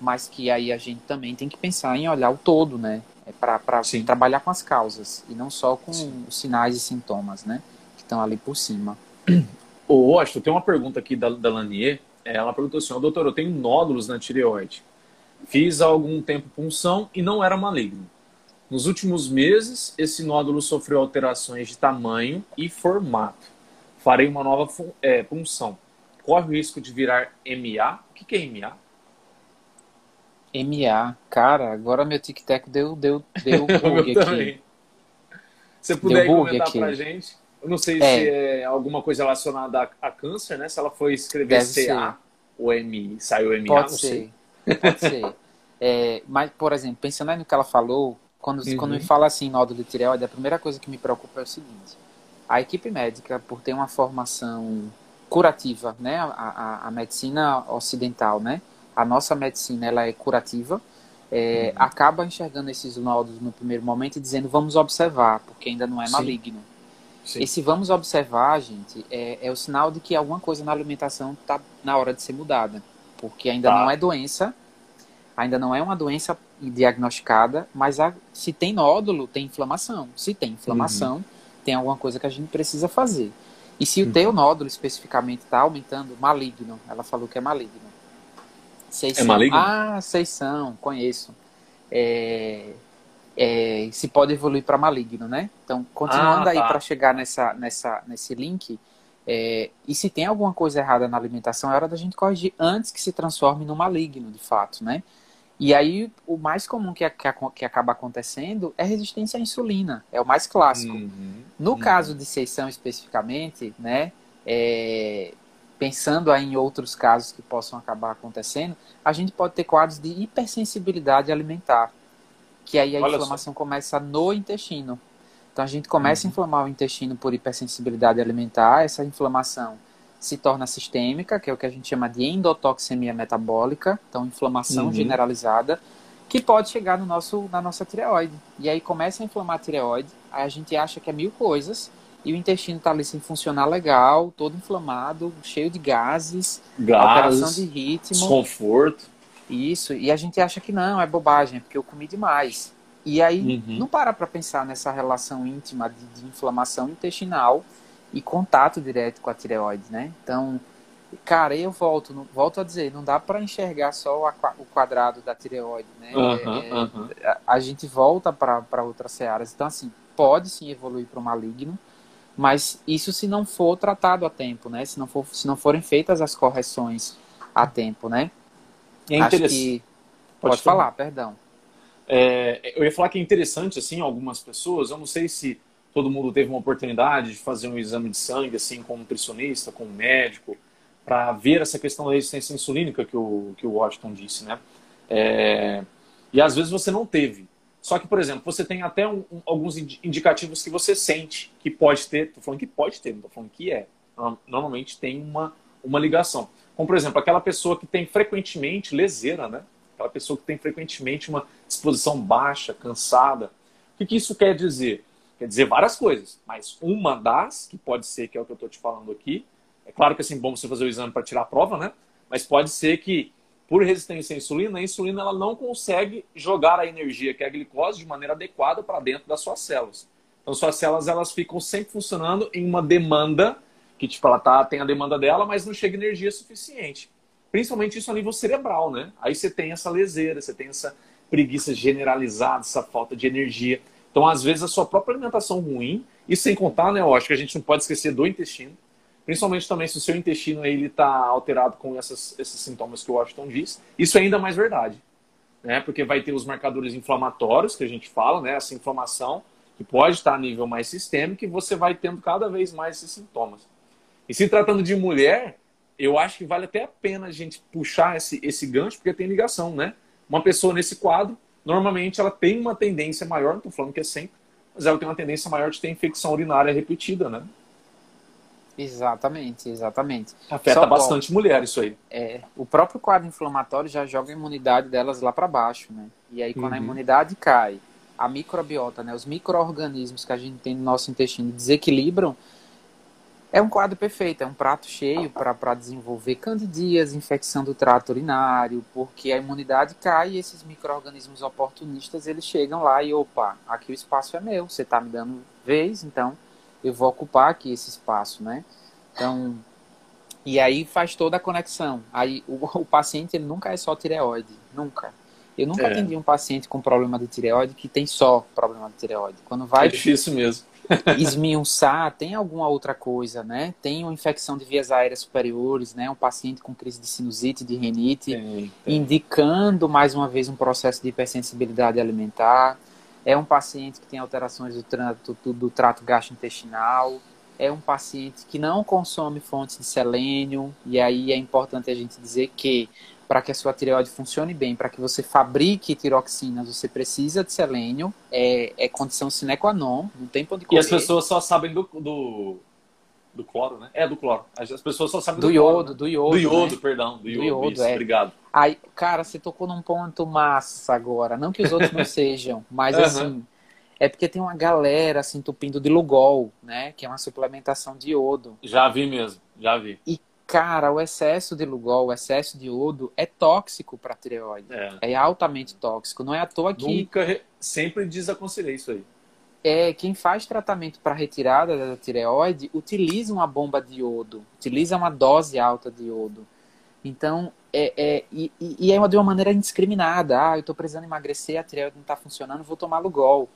mas que aí a gente também tem que pensar em olhar o todo, né? É para trabalhar com as causas e não só com Sim. os sinais e sintomas, né? Que estão ali por cima. Ô, Washington, tem uma pergunta aqui da, da Lanier. Ela perguntou assim: doutor, eu tenho nódulos na tireoide. Fiz há algum tempo punção e não era maligno. Nos últimos meses, esse nódulo sofreu alterações de tamanho e formato. Farei uma nova é, punção. Corre o risco de virar MA? O que, que é MA? MA. Cara, agora meu tic-tac deu, deu, deu bug aqui. Se você puder comentar aqui. pra gente. Eu não sei é. se é alguma coisa relacionada a, a, câncer, né? Se ela foi escrever Deve CA ser. ou MI, saiu MA, Pode não ser. sei. Pode ser. É, mas, por exemplo, pensando aí no que ela falou, quando, uhum. quando me fala assim nódulo de tireoide, a primeira coisa que me preocupa é o seguinte. A equipe médica, por ter uma formação curativa, né? A, a, a medicina ocidental, né? a nossa medicina ela é curativa, é, uhum. acaba enxergando esses nódulos no primeiro momento e dizendo vamos observar, porque ainda não é Sim. maligno. Sim. Esse vamos observar, gente, é, é, o sinal de que alguma coisa na alimentação está na hora de ser mudada, porque ainda tá. não é doença, ainda não é uma doença diagnosticada, mas a, se tem nódulo, tem inflamação. Se tem inflamação, uhum. tem alguma coisa que a gente precisa fazer. E se uhum. o teu nódulo especificamente está aumentando, maligno, ela falou que é maligno Seição. É maligno? Ah, Seição, conheço. É, é, se pode evoluir para maligno, né? Então, continuando ah, tá. aí para chegar nessa, nessa, nesse link, é, e se tem alguma coisa errada na alimentação, é hora da gente corrigir antes que se transforme no maligno, de fato, né? E aí, o mais comum que, que, que acaba acontecendo é resistência à insulina, é o mais clássico. Uhum, no uhum. caso de seição especificamente, né, é, pensando aí em outros casos que possam acabar acontecendo, a gente pode ter quadros de hipersensibilidade alimentar, que aí a Olha inflamação só. começa no intestino. Então a gente começa uhum. a inflamar o intestino por hipersensibilidade alimentar, essa inflamação se torna sistêmica, que é o que a gente chama de endotoxemia metabólica, então inflamação uhum. generalizada, que pode chegar no nosso, na nossa tireoide. E aí começa a inflamar a tireoide, aí a gente acha que é mil coisas, e o intestino está ali sem funcionar legal, todo inflamado, cheio de gases, gases alteração de ritmo. Desconforto. Isso, e a gente acha que não, é bobagem, porque eu comi demais. E aí uhum. não para para pensar nessa relação íntima de, de, inflamação intestinal e contato direto com a tireoide, né? Então, cara, eu volto, não, volto a dizer, não dá para enxergar só a, o quadrado da tireoide, né? Uhum, é, uhum. A, a, gente volta para outras searas. Então, assim, pode sim evoluir para o maligno, mas isso se não for tratado a tempo, né? Se não, for, se não forem feitas as correções a tempo, né? É interessante. Que... Pode, Pode falar, perdão. É, eu ia falar que é interessante, assim, algumas pessoas, eu não sei se todo mundo teve uma oportunidade de fazer um exame de sangue, assim, com um nutricionista, com um médico, para ver essa questão da resistência insulínica que o, que o Washington disse, né? É, e às vezes você não teve. Só que, por exemplo, você tem até um, um, alguns indicativos que você sente que pode ter. Estou falando que pode ter, não estou falando que é. Normalmente tem uma, uma ligação. Como, por exemplo, aquela pessoa que tem frequentemente leseira, né? Aquela pessoa que tem frequentemente uma disposição baixa, cansada. O que, que isso quer dizer? Quer dizer várias coisas, mas uma das, que pode ser, que é o que eu estou te falando aqui, é claro que é assim, bom você fazer o exame para tirar a prova, né? Mas pode ser que por resistência à insulina, a insulina ela não consegue jogar a energia, que é a glicose, de maneira adequada para dentro das suas células. Então, suas células elas ficam sempre funcionando em uma demanda, que tipo, ela tá, tem a demanda dela, mas não chega energia suficiente. Principalmente isso a nível cerebral, né? Aí você tem essa leseira, você tem essa preguiça generalizada, essa falta de energia. Então, às vezes, a sua própria alimentação ruim, e sem contar, né, eu acho que a gente não pode esquecer do intestino. Principalmente também se o seu intestino está alterado com essas, esses sintomas que o Washington diz. Isso é ainda mais verdade. Né? Porque vai ter os marcadores inflamatórios, que a gente fala, né? essa inflamação, que pode estar a nível mais sistêmico, e você vai tendo cada vez mais esses sintomas. E se tratando de mulher, eu acho que vale até a pena a gente puxar esse, esse gancho, porque tem ligação, né? Uma pessoa nesse quadro, normalmente ela tem uma tendência maior, não estou falando que é sempre, mas ela tem uma tendência maior de ter infecção urinária repetida, né? Exatamente, exatamente. Afeta Só bastante mulher isso aí. É, o próprio quadro inflamatório já joga a imunidade delas lá para baixo, né? E aí quando uhum. a imunidade cai, a microbiota, né, os micro-organismos que a gente tem no nosso intestino desequilibram, É um quadro perfeito, é um prato cheio para desenvolver candidias, infecção do trato urinário, porque a imunidade cai e esses micro-organismos oportunistas eles chegam lá e opa, aqui o espaço é meu, você está me dando vez, então eu vou ocupar aqui esse espaço, né? Então, e aí faz toda a conexão. Aí o, o paciente ele nunca é só tireoide, nunca. Eu nunca é. atendi um paciente com problema de tireoide que tem só problema de tireoide. Quando vai é difícil mesmo esmiuçar, tem alguma outra coisa, né? Tem uma infecção de vias aéreas superiores, né? Um paciente com crise de sinusite, de renite, tem, tem. indicando mais uma vez um processo de hipersensibilidade alimentar. É um paciente que tem alterações do trato, do trato gastrointestinal. É um paciente que não consome fontes de selênio. E aí é importante a gente dizer que para que a sua tireoide funcione bem, para que você fabrique tiroxinas, você precisa de selênio, é, é condição sine qua non, não tem ponto de correr. E as pessoas só sabem do, do, do cloro, né? É, do cloro. As pessoas só sabem do, do iodo, cloro, né? do iodo. Do iodo, né? perdão. Do iodo, do iodo isso, é. obrigado. Aí, cara, você tocou num ponto massa agora. Não que os outros não sejam, mas uhum. assim, é porque tem uma galera se assim, entupindo de Lugol, né? Que é uma suplementação de iodo. Já vi mesmo, já vi. E Cara, o excesso de Lugol, o excesso de iodo é tóxico para a tireoide. É. é. altamente tóxico. Não é à toa que. Nunca re... sempre desaconselhei isso aí. É, quem faz tratamento para retirada da tireoide utiliza uma bomba de iodo, utiliza uma dose alta de iodo. Então, é, é e, e é de uma maneira indiscriminada. Ah, eu estou precisando emagrecer, a tireoide não está funcionando, vou tomar Lugol.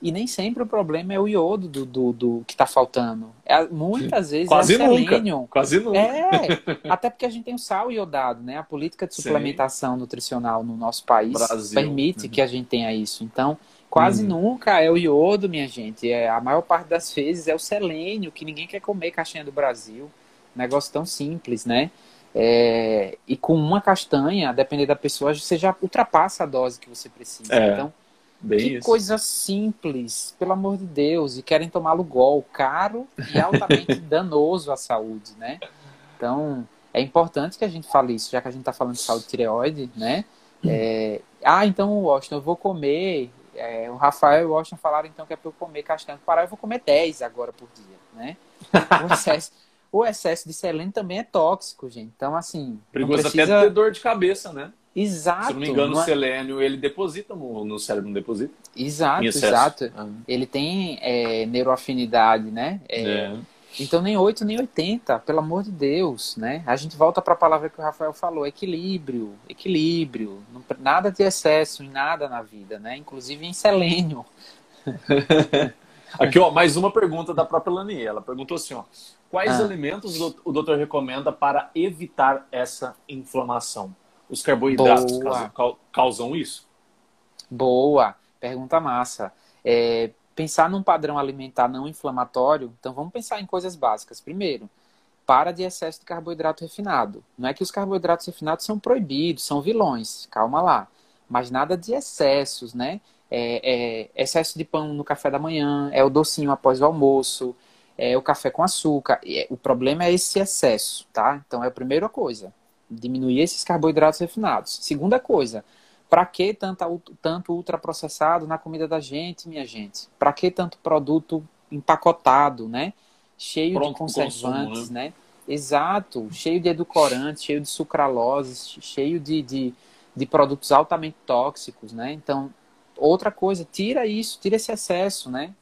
E nem sempre o problema é o iodo do, do, do que está faltando. É, muitas vezes Quase é o selênio. Nunca. Quase nunca. É, até porque a gente tem o sal iodado, né? A política de suplementação Sim. nutricional no nosso país Brasil. permite uhum. que a gente tenha isso. Então, quase uhum. nunca é o iodo, minha gente. É, a maior parte das vezes é o selênio, que ninguém quer comer caixinha do Brasil. Negócio tão simples, né? É, e com uma castanha, a depender da pessoa, você já ultrapassa a dose que você precisa. É. Então, Bem que isso. coisa simples, pelo amor de Deus, e querem tomar gol caro e altamente danoso à saúde, né? Então, é importante que a gente fale isso, já que a gente está falando de saúde tireoide, né? É, ah, então, Washington, eu vou comer. É, o Rafael e o Washington falaram então que é para eu comer castanha parar, eu vou comer 10 agora por dia, né? O excesso, o excesso de selênio também é tóxico, gente. Então, assim. Perigoso precisa... até ter dor de cabeça, né? Exato. Se não me engano, o é? selênio ele deposita no, no cérebro, não deposita? Exato, exato. Ah. Ele tem é, neuroafinidade, né? É, é. Então nem 8 nem 80, pelo amor de Deus, né? A gente volta para a palavra que o Rafael falou, equilíbrio, equilíbrio, não, nada de excesso em nada na vida, né? Inclusive em selênio. Aqui, ó, mais uma pergunta da própria Lani. Ela perguntou assim, ó, quais ah. alimentos o doutor recomenda para evitar essa inflamação? Os carboidratos causam, causam, isso? Boa, pergunta massa. É, pensar num padrão alimentar não inflamatório, então vamos pensar em coisas básicas. Primeiro, para de excesso de carboidrato refinado. Não é que os carboidratos refinados são proibidos, são vilões, calma lá. Mas nada de excessos, né? É, é, excesso de pão no café da manhã, é o docinho após o almoço, é o café com açúcar. É, o problema é esse excesso, tá? Então é a primeira coisa diminuir esses carboidratos refinados. Segunda coisa, para que tanto, tanto ultraprocessado na comida da gente, minha gente? Para que tanto produto empacotado, né? Cheio Pronto de conservantes, consumo, né? né? Exato, cheio de edulcorantes, cheio de sucraloses, cheio de, de, de produtos altamente tóxicos, né? Então, outra coisa, tira isso, tira esse excesso, né?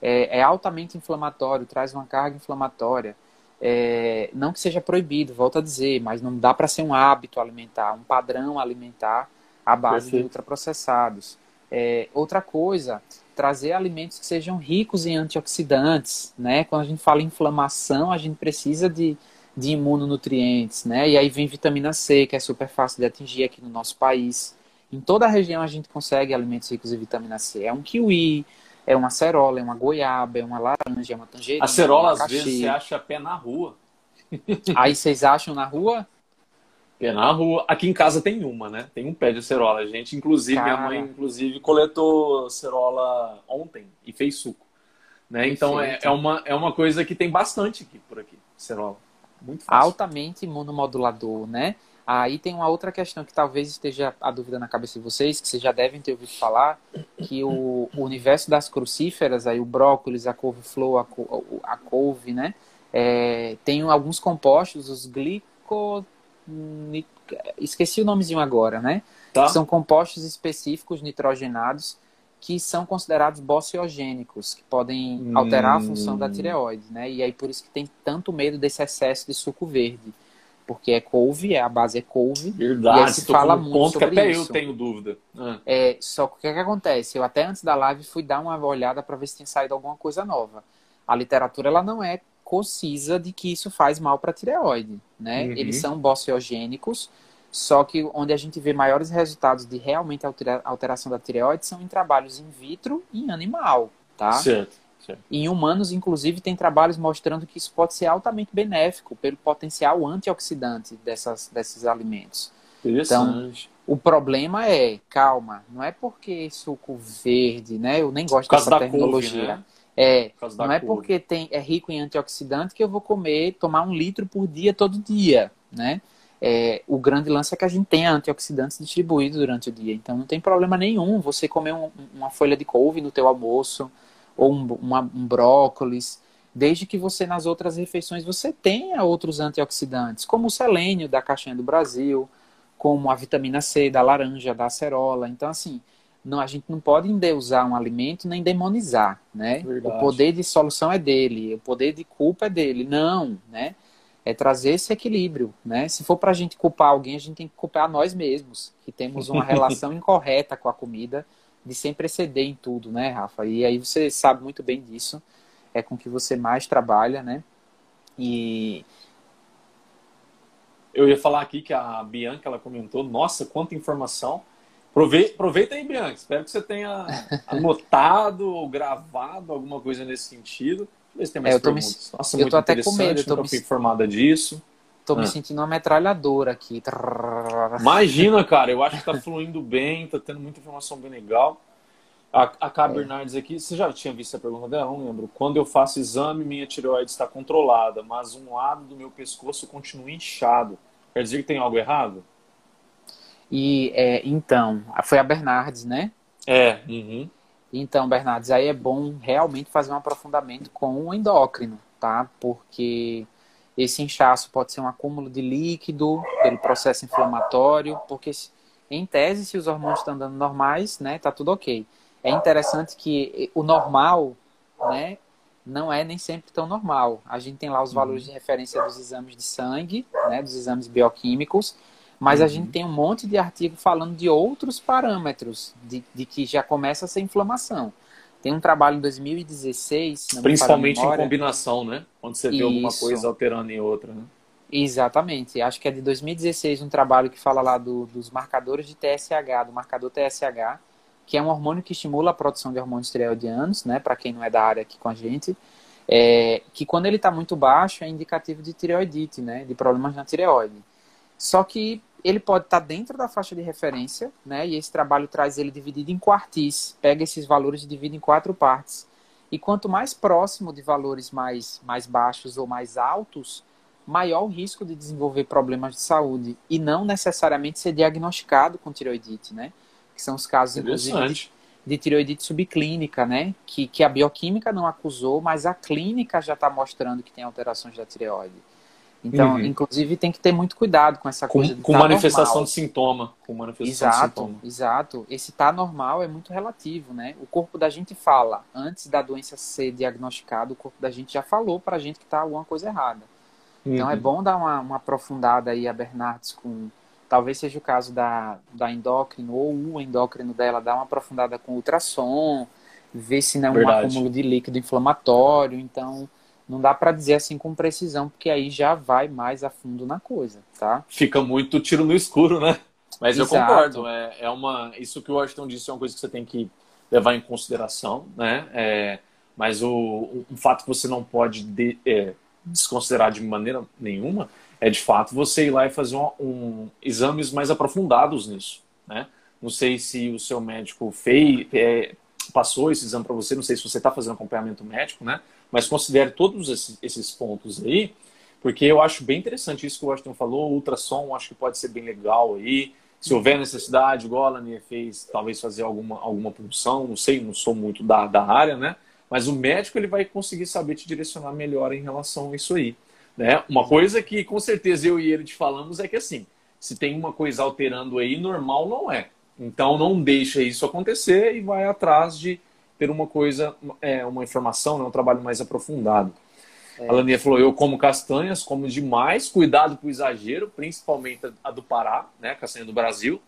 É, é altamente inflamatório, traz uma carga inflamatória. É, não que seja proibido, volto a dizer, mas não dá para ser um hábito alimentar, um padrão alimentar à base Perfeito. de ultraprocessados. É, outra coisa, trazer alimentos que sejam ricos em antioxidantes, né? Quando a gente fala em inflamação, a gente precisa de, de imunonutrientes, né? E aí vem vitamina C, que é super fácil de atingir aqui no nosso país. Em toda a região a gente consegue alimentos ricos em vitamina C. É um kiwi, é uma acerola, é uma goiaba, é uma laranja, é uma tangerina. Acerola, às vezes, você acha pé na rua. Aí vocês acham na rua? Pé na rua. Aqui em casa tem uma, né? Tem um pé de acerola. A gente, inclusive, Cara. minha mãe, inclusive, coletou acerola ontem e fez suco. Né? Então é, é, uma, é uma coisa que tem bastante aqui por aqui, acerola. Muito fácil. Altamente imunomodulador, né? Aí tem uma outra questão que talvez esteja a dúvida na cabeça de vocês, que vocês já devem ter ouvido falar, que o, o universo das crucíferas, aí o brócolis, a couve-flor, a, a couve, né? é, tem alguns compostos, os glico... Esqueci o nomezinho agora, né? Tá. São compostos específicos nitrogenados que são considerados bociogênicos, que podem hum. alterar a função da tireoide, né? E aí por isso que tem tanto medo desse excesso de suco verde. Porque é couve, a base é couve. Verdade, e aí se fala muito ponto sobre que até isso. eu tenho dúvida. Ah. É, só que o que, é que acontece? Eu até antes da live fui dar uma olhada para ver se tinha saído alguma coisa nova. A literatura ela não é concisa de que isso faz mal para a tireoide, né? Uhum. Eles são bociogênicos, só que onde a gente vê maiores resultados de realmente alteração da tireoide são em trabalhos in vitro e em animal, tá? Certo. Certo. Em humanos, inclusive, tem trabalhos mostrando que isso pode ser altamente benéfico pelo potencial antioxidante dessas, desses alimentos. Então, o problema é, calma, não é porque suco verde, né? Eu nem gosto dessa tecnologia. Couve, né? É, não é porque tem, é rico em antioxidante que eu vou comer, tomar um litro por dia todo dia, né? É, o grande lance é que a gente tem antioxidantes distribuídos durante o dia. Então não tem problema nenhum você comer um, uma folha de couve no teu almoço ou um, uma, um brócolis, desde que você nas outras refeições você tenha outros antioxidantes, como o selênio da caixinha do Brasil, como a vitamina C da laranja, da acerola. Então assim, não, a gente não pode endeusar um alimento nem demonizar, né? Verdade. O poder de solução é dele, o poder de culpa é dele. Não, né? é trazer esse equilíbrio, né? Se for para a gente culpar alguém, a gente tem que culpar nós mesmos, que temos uma relação incorreta com a comida, de sempre exceder em tudo, né, Rafa? E aí você sabe muito bem disso, é com que você mais trabalha, né? E eu ia falar aqui que a Bianca ela comentou, nossa, quanta informação. Aproveita, aí, Bianca. Espero que você tenha anotado ou gravado alguma coisa nesse sentido Ver se tem mais é, eu perguntas. Me... Nossa, eu tô até com medo, eu tô me... informada disso. Tô ah. me sentindo uma metralhadora aqui. Imagina, cara, eu acho que tá fluindo bem, tá tendo muita informação bem legal. A, a K. É. Bernardes aqui, você já tinha visto a pergunta dela? Não lembro. Quando eu faço exame, minha tireoide está controlada, mas um lado do meu pescoço continua inchado. Quer dizer que tem algo errado? E é, então, foi a Bernardes, né? É. Uhum. Então, Bernardes, aí é bom realmente fazer um aprofundamento com o endócrino, tá? Porque esse inchaço pode ser um acúmulo de líquido pelo processo inflamatório, porque em tese, se os hormônios estão andando normais, né, tá tudo ok. É interessante que o normal, né, não é nem sempre tão normal. A gente tem lá os valores de referência dos exames de sangue, né, dos exames bioquímicos, mas uhum. a gente tem um monte de artigo falando de outros parâmetros, de, de que já começa essa inflamação. Tem um trabalho em 2016. Principalmente memória, em combinação, né? Quando você vê Isso. alguma coisa alterando em outra, né? Exatamente. Acho que é de 2016 um trabalho que fala lá do, dos marcadores de TSH, do marcador TSH, que é um hormônio que estimula a produção de hormônios tireoidianos, né? Para quem não é da área aqui com a gente. É, que quando ele está muito baixo é indicativo de tireoidite, né? De problemas na tireoide. Só que ele pode estar dentro da faixa de referência, né? E esse trabalho traz ele dividido em quartis, pega esses valores e divide em quatro partes. E quanto mais próximo de valores mais, mais baixos ou mais altos, maior o risco de desenvolver problemas de saúde e não necessariamente ser diagnosticado com tiroidite, né? Que são os casos, inclusive, de, de tiroidite subclínica, né? Que, que a bioquímica não acusou, mas a clínica já está mostrando que tem alterações da tireoide. Então, uhum. inclusive, tem que ter muito cuidado com essa coisa. Com, com tá manifestação normal. de sintoma. Com manifestação exato, de sintoma. exato. Esse tá normal é muito relativo, né? O corpo da gente fala, antes da doença ser diagnosticada, o corpo da gente já falou pra gente que tá alguma coisa errada. Uhum. Então, é uhum. bom dar uma, uma aprofundada aí a Bernardes com... Talvez seja o caso da, da endócrino, ou o endócrino dela, dar uma aprofundada com ultrassom, ver se não é um acúmulo de líquido inflamatório. Então, não dá para dizer assim com precisão, porque aí já vai mais a fundo na coisa, tá? Fica muito tiro no escuro, né? Mas Exato. eu concordo, é, é uma, isso que o Washington disse é uma coisa que você tem que levar em consideração, né? É, mas o, um fato que você não pode de, é, desconsiderar de maneira nenhuma é de fato você ir lá e fazer um, um exames mais aprofundados nisso, né? Não sei se o seu médico fez, é, passou esse exame para você, não sei se você está fazendo acompanhamento médico, né? Mas considere todos esses, esses pontos aí, porque eu acho bem interessante isso que o Washington falou. O ultrassom acho que pode ser bem legal aí. Se houver necessidade, igual a Lania fez, talvez fazer alguma, alguma punção, não sei, não sou muito da, da área, né? Mas o médico ele vai conseguir saber te direcionar melhor em relação a isso aí. Né? Uma coisa que com certeza eu e ele te falamos é que assim, se tem uma coisa alterando aí, normal não é. Então não deixa isso acontecer e vai atrás de ter uma coisa, é, uma informação, né, um trabalho mais aprofundado. É. A Laninha falou: eu como castanhas, como demais, cuidado com o exagero, principalmente a do Pará, né, castanha do Brasil.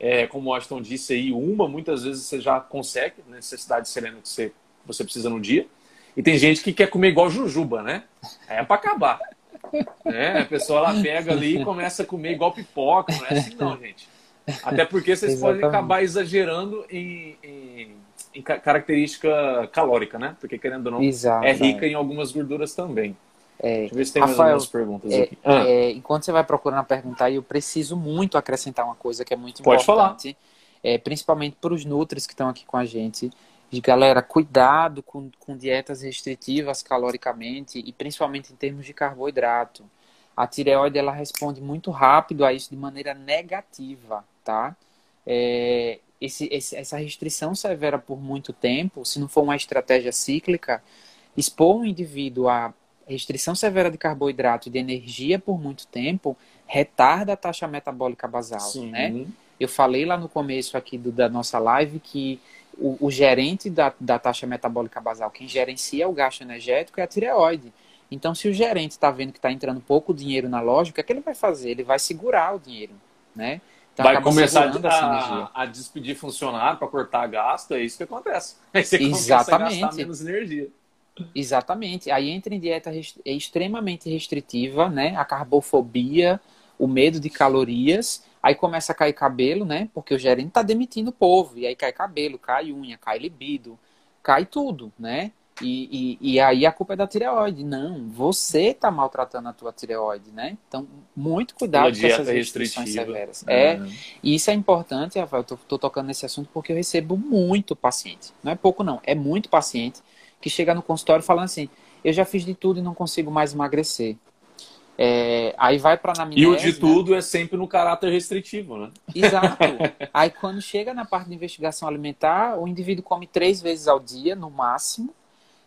É, como o Washington disse aí, uma, muitas vezes você já consegue, necessidade de serena que você, você precisa no dia. E tem gente que quer comer igual jujuba, né? É para acabar. É, a pessoa ela pega ali e começa a comer igual pipoca, não é assim não, gente. Até porque vocês podem acabar exagerando em, em em característica calórica, né? Porque querendo ou não, Exato, é rica é. em algumas gorduras também. É, Deixa eu ver se tem Rafael, mais algumas perguntas é, aqui. Ah. É, enquanto você vai procurando perguntar, eu preciso muito acrescentar uma coisa que é muito Pode importante. Falar. É, principalmente para os nutris que estão aqui com a gente. De, galera, cuidado com, com dietas restritivas caloricamente e principalmente em termos de carboidrato. A tireoide ela responde muito rápido a isso de maneira negativa, tá? É, esse, esse, essa restrição severa por muito tempo, se não for uma estratégia cíclica, expor um indivíduo a restrição severa de carboidrato e de energia por muito tempo retarda a taxa metabólica basal, Sim. né? Eu falei lá no começo aqui do, da nossa live que o, o gerente da, da taxa metabólica basal, quem gerencia o gasto energético é a tireoide. Então, se o gerente está vendo que está entrando pouco dinheiro na loja, o que, é que ele vai fazer? Ele vai segurar o dinheiro, né? Então, vai começar a, a, despedir funcionário para cortar gasto, é isso que acontece. Aí você Exatamente. gastar menos energia. Exatamente. Aí entra em dieta é extremamente restritiva, né? A carbofobia, o medo de calorias. Aí começa a cair cabelo, né? Porque o gerente está demitindo o povo. E aí cai cabelo, cai unha, cai libido, cai tudo, né? E, e, e, aí a culpa é da tireoide. Não, você está maltratando a tua tireoide, né? Então, muito cuidado com essas restrições severas. É, é, e isso é importante, Rafael, eu tô, tocando nesse assunto porque eu recebo muito paciente. Não é pouco, não. É muito paciente que chega no consultório falando assim, eu já fiz de tudo e não consigo mais emagrecer. É, aí vai para anamnese. E o de né? tudo né? é sempre no caráter restritivo, né? Exato. aí quando chega na parte de investigação alimentar, o indivíduo come três vezes ao dia, no máximo,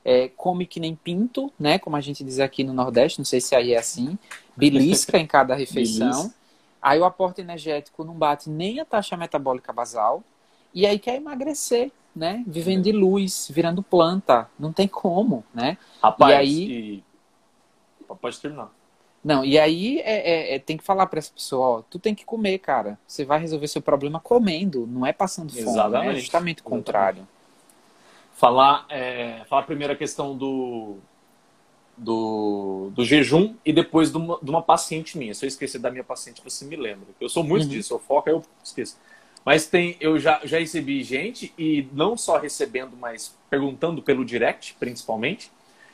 é, come que nem pinto, né? Como a gente diz aqui no Nordeste, não sei se aí é assim, belisca em cada refeição. Aí o aporte energético não bate nem a taxa metabólica basal. E aí quer emagrecer, né? Vivendo de luz, virando planta. Não tem como, né? Rapaz, e aí... E... Pode terminar. Não, e aí é, é, é, tem que falar para essa pessoa, ó, tu tem que comer, cara. Você vai resolver seu problema comendo, não é passando fome, Exatamente. Né? é justamente o contrário falar, é, falar primeiro a questão do, do, do jejum e depois de uma, de uma, paciente minha. Se eu esquecer da minha paciente, você me lembra. Eu sou muito uhum. disso, eu foco, eu esqueço. Mas tem, eu já, já recebi gente, e não só recebendo, mas perguntando pelo direct, principalmente,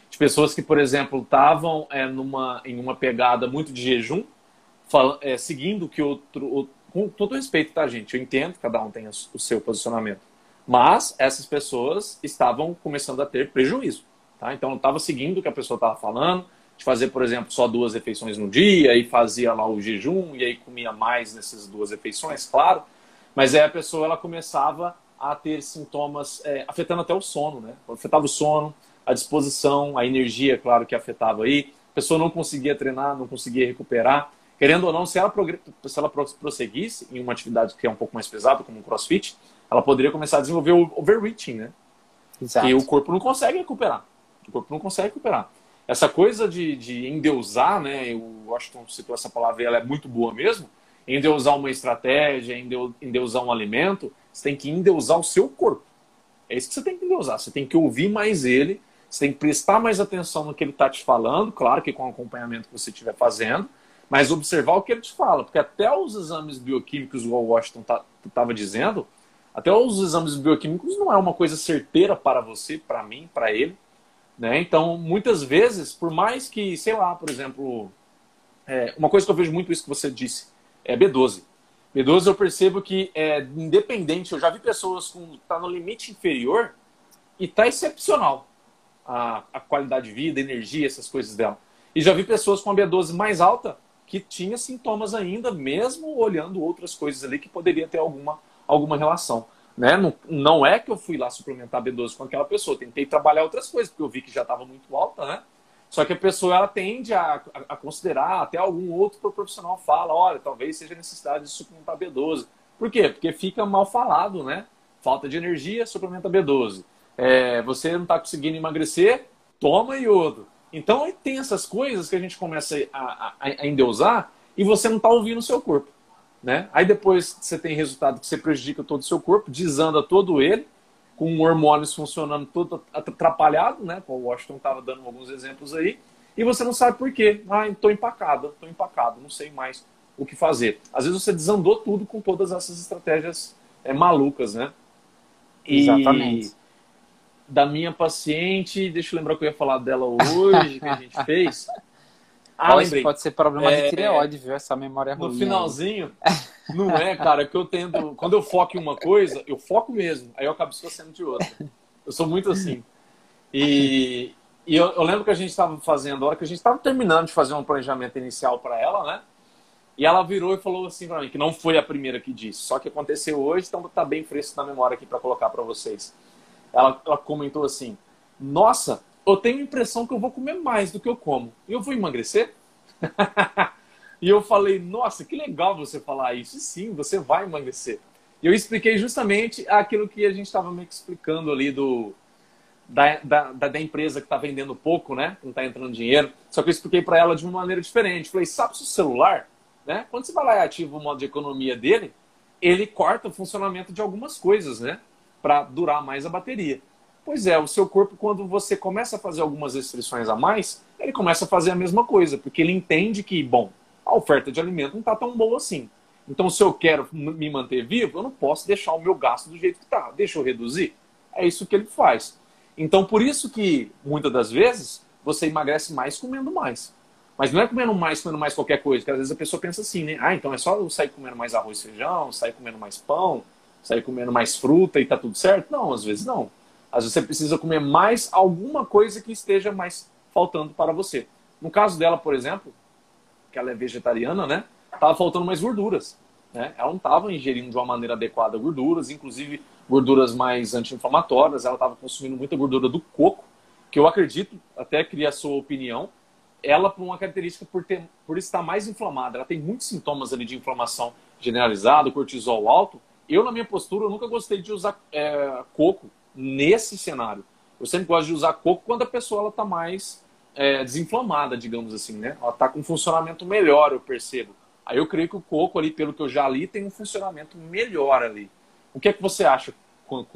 de pessoas que, por exemplo, estavam é, numa, em uma pegada muito de jejum, fala, é, seguindo que outro, outro. Com todo respeito, tá, gente? Eu entendo, cada um tem o seu posicionamento. Mas essas pessoas estavam começando a ter prejuízo. Tá? Então, estava seguindo o que a pessoa estava falando, de fazer, por exemplo, só duas refeições no dia, e fazia lá o jejum, e aí comia mais nessas duas refeições, claro. Mas aí a pessoa ela começava a ter sintomas é, afetando até o sono, né? Afetava o sono, a disposição, a energia, claro que afetava aí. A pessoa não conseguia treinar, não conseguia recuperar. Querendo ou não, se ela, se ela prosseguisse em uma atividade que é um pouco mais pesada, como o crossfit, ela poderia começar a desenvolver o overreaching, né? Exato. Que o corpo não consegue recuperar. O corpo não consegue recuperar. Essa coisa de, de endeusar, né? O Washington citou essa palavra e ela é muito boa mesmo. Endeusar uma estratégia, endeusar um alimento, você tem que endeusar o seu corpo. É isso que você tem que endeusar. Você tem que ouvir mais ele, você tem que prestar mais atenção no que ele está te falando, claro que com o acompanhamento que você estiver fazendo, mas observar o que ele te fala, porque até os exames bioquímicos, o Washington estava tá, dizendo, até os exames bioquímicos não é uma coisa certeira para você, para mim, para ele. Né? Então, muitas vezes, por mais que, sei lá, por exemplo, é, uma coisa que eu vejo muito isso que você disse, é B12. B12 eu percebo que é independente, eu já vi pessoas com tá no limite inferior e tá excepcional a, a qualidade de vida, energia, essas coisas dela. E já vi pessoas com a B12 mais alta que tinha sintomas ainda, mesmo olhando outras coisas ali que poderia ter alguma alguma relação. Né? Não, não é que eu fui lá suplementar B12 com aquela pessoa, tentei trabalhar outras coisas, porque eu vi que já estava muito alta, né? Só que a pessoa ela tende a, a, a, considerar, até algum outro profissional fala, olha, talvez seja necessidade de suplementar B12. Por quê? Porque fica mal falado, né? Falta de energia, suplementa B12. É, você não está conseguindo emagrecer, toma iodo. Então tem essas coisas que a gente começa a, a, a endeusar e você não está ouvindo o seu corpo. Né? Aí depois você tem resultado que você prejudica todo o seu corpo, desanda todo ele, com hormônios funcionando todo atrapalhado, né? O Washington estava dando alguns exemplos aí, e você não sabe por quê. Ah, estou empacado, estou empacado, não sei mais o que fazer. Às vezes você desandou tudo com todas essas estratégias é, malucas, né? E Exatamente. Da minha paciente, deixa eu lembrar que eu ia falar dela hoje, que a gente fez. Ah, lembrei. pode ser problema é, de tireoide, viu? Essa memória ruim. No finalzinho, não é, cara, que eu tento. Quando eu foco em uma coisa, eu foco mesmo. Aí eu acabo esquecendo de outra. Eu sou muito assim. E, e eu, eu lembro que a gente estava fazendo, a hora que a gente estava terminando de fazer um planejamento inicial para ela, né? E ela virou e falou assim para mim, que não foi a primeira que disse, só que aconteceu hoje, então tá bem fresco na memória aqui para colocar para vocês. Ela, ela comentou assim: Nossa, eu tenho a impressão que eu vou comer mais do que eu como. Eu vou emagrecer? e eu falei, nossa, que legal você falar isso. E sim, você vai emagrecer. E eu expliquei justamente aquilo que a gente estava que explicando ali do, da, da, da empresa que está vendendo pouco, né? Não está entrando dinheiro. Só que eu expliquei para ela de uma maneira diferente. Falei, sabe o celular, né? Quando você vai lá e ativa o modo de economia dele, ele corta o funcionamento de algumas coisas, né? Para durar mais a bateria. Pois é, o seu corpo, quando você começa a fazer algumas restrições a mais, ele começa a fazer a mesma coisa, porque ele entende que, bom, a oferta de alimento não está tão boa assim. Então, se eu quero me manter vivo, eu não posso deixar o meu gasto do jeito que está. Deixa eu reduzir. É isso que ele faz. Então, por isso que, muitas das vezes, você emagrece mais comendo mais. Mas não é comendo mais, comendo mais qualquer coisa, porque às vezes a pessoa pensa assim, né? Ah, então é só eu sair comendo mais arroz e feijão, sair comendo mais pão, sair comendo mais fruta e tá tudo certo? Não, às vezes não. Às vezes você precisa comer mais alguma coisa que esteja mais faltando para você. No caso dela, por exemplo, que ela é vegetariana, né? Tava faltando mais gorduras. Né? Ela não estava ingerindo de uma maneira adequada gorduras, inclusive gorduras mais anti-inflamatórias. Ela estava consumindo muita gordura do coco, que eu acredito, até queria a sua opinião, ela por uma característica por, ter, por estar mais inflamada. Ela tem muitos sintomas ali de inflamação generalizada, cortisol alto. Eu, na minha postura, eu nunca gostei de usar é, coco nesse cenário. Eu sempre gosto de usar coco quando a pessoa está mais é, desinflamada, digamos assim, né? Ela está com um funcionamento melhor, eu percebo. Aí eu creio que o coco ali, pelo que eu já li, tem um funcionamento melhor ali. O que é que você acha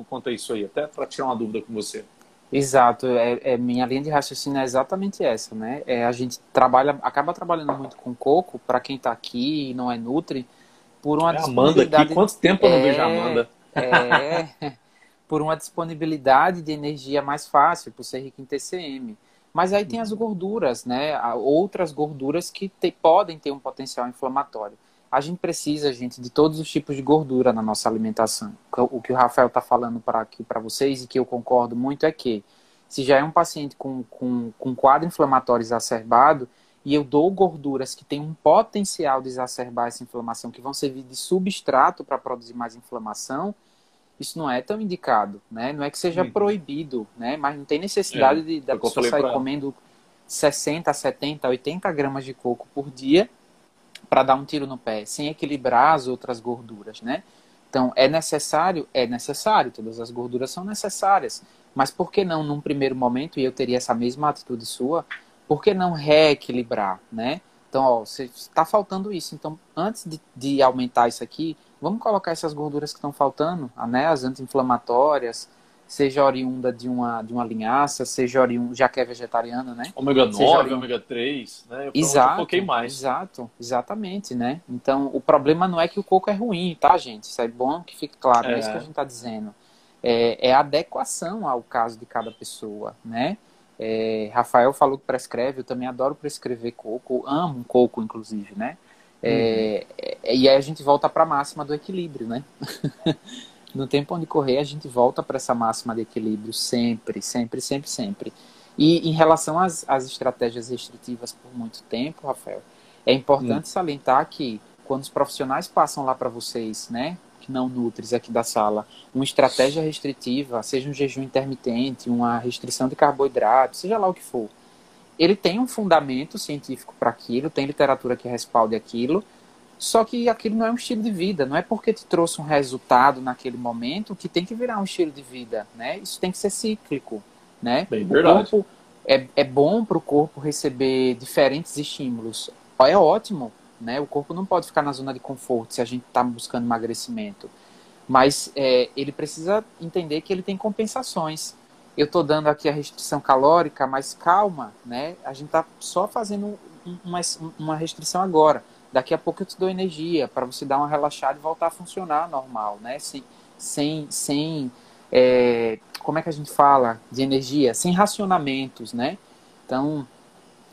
quanto a isso aí? Até para tirar uma dúvida com você. Exato, é, é, minha linha de raciocínio é exatamente essa, né? É, a gente trabalha, acaba trabalhando muito com coco para quem está aqui e não é nutri, por uma é, Amanda aqui, quanto tempo eu não vejo a é, Amanda? É, por uma disponibilidade de energia mais fácil, por ser rico em TCM. Mas aí tem as gorduras, né? Outras gorduras que te, podem ter um potencial inflamatório. A gente precisa, gente, de todos os tipos de gordura na nossa alimentação. O que o Rafael está falando para aqui para vocês e que eu concordo muito é que se já é um paciente com, com, com quadro inflamatório exacerbado e eu dou gorduras que têm um potencial de exacerbar essa inflamação, que vão servir de substrato para produzir mais inflamação, isso não é tão indicado, né? Não é que seja uhum. proibido, né? Mas não tem necessidade é, de, da pessoa sair comendo 60, 70, 80 gramas de coco por dia para dar um tiro no pé, sem equilibrar as outras gorduras, né? Então, é necessário? É necessário, todas as gorduras são necessárias. Mas por que não, num primeiro momento, e eu teria essa mesma atitude sua, por que não reequilibrar, né? Então, ó, está faltando isso. Então, antes de, de aumentar isso aqui, vamos colocar essas gorduras que estão faltando, né, as anti-inflamatórias, seja oriunda de uma, de uma linhaça, seja oriunda, já que é vegetariana, né? Ômega 9, ômega 3, né? Eu exato, foquei mais. Exato, exatamente, né? Então, o problema não é que o coco é ruim, tá, gente? Isso é bom que fique claro, é, é isso que a gente está dizendo. É, é adequação ao caso de cada pessoa, né? É, Rafael falou que prescreve, eu também adoro prescrever coco, amo coco, inclusive, né? É, uhum. E aí a gente volta para a máxima do equilíbrio, né? no tempo onde correr, a gente volta para essa máxima de equilíbrio sempre, sempre, sempre, sempre. E em relação às, às estratégias restritivas por muito tempo, Rafael, é importante uhum. salientar que quando os profissionais passam lá para vocês, né, que não nutris aqui da sala, uma estratégia restritiva, seja um jejum intermitente, uma restrição de carboidrato, seja lá o que for, ele tem um fundamento científico para aquilo, tem literatura que respalde aquilo, só que aquilo não é um estilo de vida, não é porque te trouxe um resultado naquele momento que tem que virar um estilo de vida, né? Isso tem que ser cíclico, né? Bem, verdade. Corpo, é, é bom para o corpo receber diferentes estímulos. É ótimo, né? O corpo não pode ficar na zona de conforto se a gente está buscando emagrecimento. Mas é, ele precisa entender que ele tem compensações. Eu estou dando aqui a restrição calórica, mas calma, né? A gente está só fazendo uma, uma restrição agora. Daqui a pouco eu te dou energia para você dar uma relaxada e voltar a funcionar normal, né? Sem, sem, sem é, como é que a gente fala de energia? Sem racionamentos, né? Então,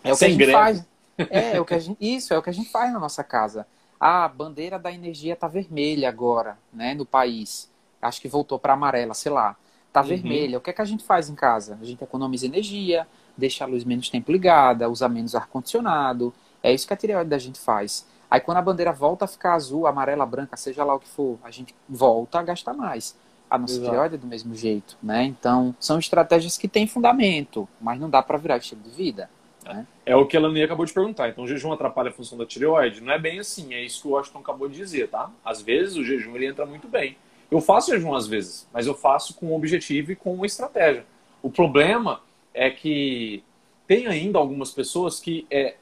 é o sem que a gente faz. É, é o que a gente, isso, é o que a gente faz na nossa casa. Ah, a bandeira da energia tá vermelha agora, né, no país. Acho que voltou para amarela, sei lá. Tá uhum. vermelha. O que é que a gente faz em casa? A gente economiza energia, deixa a luz menos tempo ligada, usa menos ar-condicionado. É isso que a tireoide da gente faz. Aí quando a bandeira volta a ficar azul, amarela, branca, seja lá o que for, a gente volta a gastar mais. A nossa Exato. tireoide é do mesmo jeito, né? Então, são estratégias que têm fundamento, mas não dá para virar estilo de vida. Né? É o que a Lani acabou de perguntar. Então, o jejum atrapalha a função da tireoide? Não é bem assim, é isso que o Washington acabou de dizer, tá? Às vezes o jejum ele entra muito bem. Eu faço jejum às vezes, mas eu faço com um objetivo e com uma estratégia. O problema é que tem ainda algumas pessoas que é,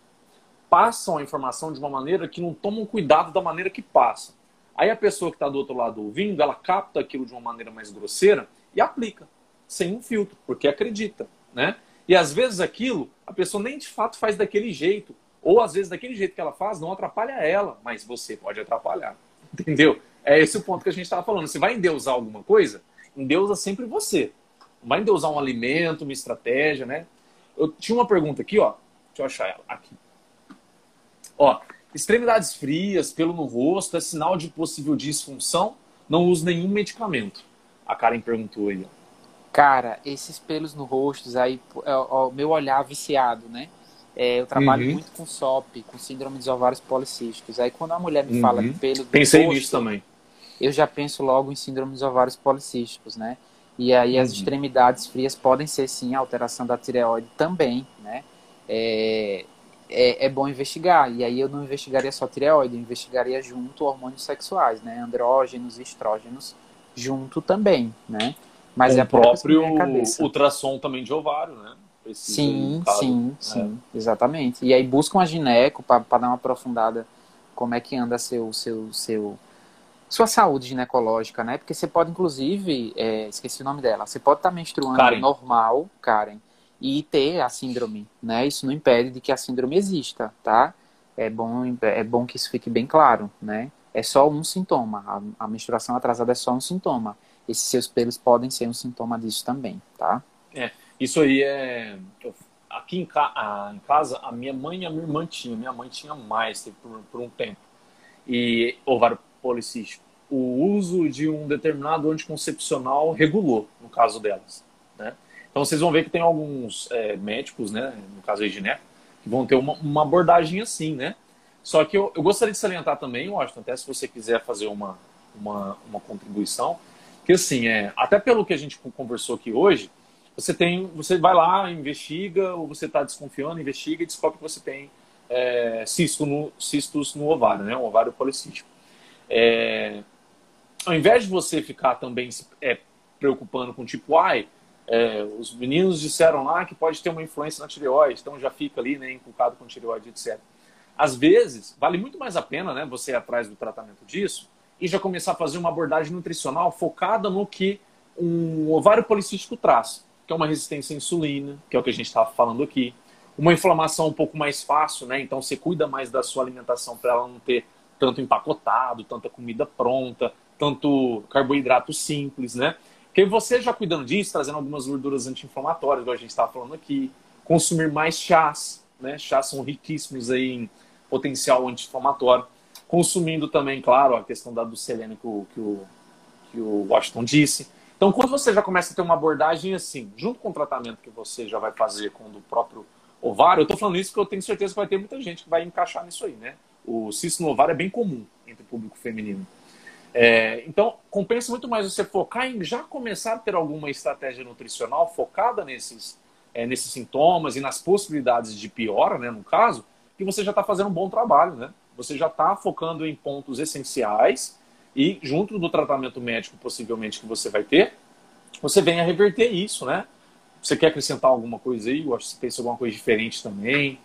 passam a informação de uma maneira que não tomam cuidado da maneira que passam. Aí a pessoa que está do outro lado ouvindo, ela capta aquilo de uma maneira mais grosseira e aplica, sem um filtro, porque acredita, né? E às vezes aquilo, a pessoa nem de fato faz daquele jeito. Ou às vezes daquele jeito que ela faz não atrapalha ela, mas você pode atrapalhar. Entendeu? É esse o ponto que a gente estava falando. Você vai endeusar alguma coisa, endeusa sempre você. Não vai endeusar um alimento, uma estratégia, né? Eu tinha uma pergunta aqui, ó. Deixa eu achar ela. Aqui. Ó, extremidades frias, pelo no rosto, é sinal de possível disfunção? Não uso nenhum medicamento. A Karen perguntou aí, ó. Cara, esses pelos no rosto, aí, é o meu olhar viciado, né? É, eu trabalho uhum. muito com SOP, com síndrome dos ovários policísticos. Aí quando a mulher me uhum. fala de pelo Pensei rosto, nisso também. Eu já penso logo em síndrome dos ovários policísticos, né? E aí as uhum. extremidades frias podem ser sim alteração da tireoide também, né? É, é, é, bom investigar. E aí eu não investigaria só tireoide, eu investigaria junto hormônios sexuais, né? Andrógenos e estrógenos junto também, né? Mas Com é o próprio ultrassom também de ovário, né? Precisa sim, sim, é. sim, exatamente. E aí buscam a gineco para dar uma aprofundada como é que anda seu, seu, seu, sua saúde ginecológica, né? Porque você pode, inclusive, é, esqueci o nome dela, você pode estar menstruando Karen. normal, Karen, e ter a síndrome, né? Isso não impede de que a síndrome exista, tá? É bom, é bom que isso fique bem claro, né? É só um sintoma. A, a menstruação atrasada é só um sintoma esses seus pelos podem ser um sintoma disso também, tá? É, isso aí é. Aqui em, ca... em casa, a minha mãe e a minha irmã tinham. Minha mãe tinha mais por, por um tempo. E ovário O uso de um determinado anticoncepcional regulou, no caso delas. Né? Então vocês vão ver que tem alguns é, médicos, né, no caso aí gineco, que vão ter uma, uma abordagem assim, né? Só que eu, eu gostaria de salientar também, Washington, até se você quiser fazer uma, uma, uma contribuição, que assim, é, até pelo que a gente conversou aqui hoje, você tem, você vai lá, investiga, ou você está desconfiando, investiga e descobre que você tem é, cisto no, cistos no ovário, né? Um ovário policístico. É, ao invés de você ficar também se é, preocupando com tipo, ai, é, os meninos disseram lá que pode ter uma influência na tireoide, então já fica ali, né, inculcado com tireoide, etc. Às vezes, vale muito mais a pena, né, você ir atrás do tratamento disso, e já começar a fazer uma abordagem nutricional focada no que um ovário policístico traz, que é uma resistência à insulina, que é o que a gente estava falando aqui, uma inflamação um pouco mais fácil, né? Então você cuida mais da sua alimentação para ela não ter tanto empacotado, tanta comida pronta, tanto carboidrato simples, né? Porque você já cuidando disso, trazendo algumas gorduras anti-inflamatórias, igual a gente estava falando aqui, consumir mais chás, né? Chás são riquíssimos aí em potencial anti-inflamatório consumindo também, claro, a questão da do selênio que o, que o, que o Washington disse. Então, quando você já começa a ter uma abordagem assim, junto com o tratamento que você já vai fazer com o próprio ovário, eu estou falando isso porque eu tenho certeza que vai ter muita gente que vai encaixar nisso aí, né? O cisto no ovário é bem comum entre o público feminino. É, então, compensa muito mais você focar em já começar a ter alguma estratégia nutricional focada nesses, é, nesses sintomas e nas possibilidades de piora, né, no caso, que você já está fazendo um bom trabalho, né? Você já está focando em pontos essenciais e, junto do tratamento médico, possivelmente, que você vai ter, você vem a reverter isso, né? Você quer acrescentar alguma coisa aí? Eu acho que você pensa alguma coisa diferente também.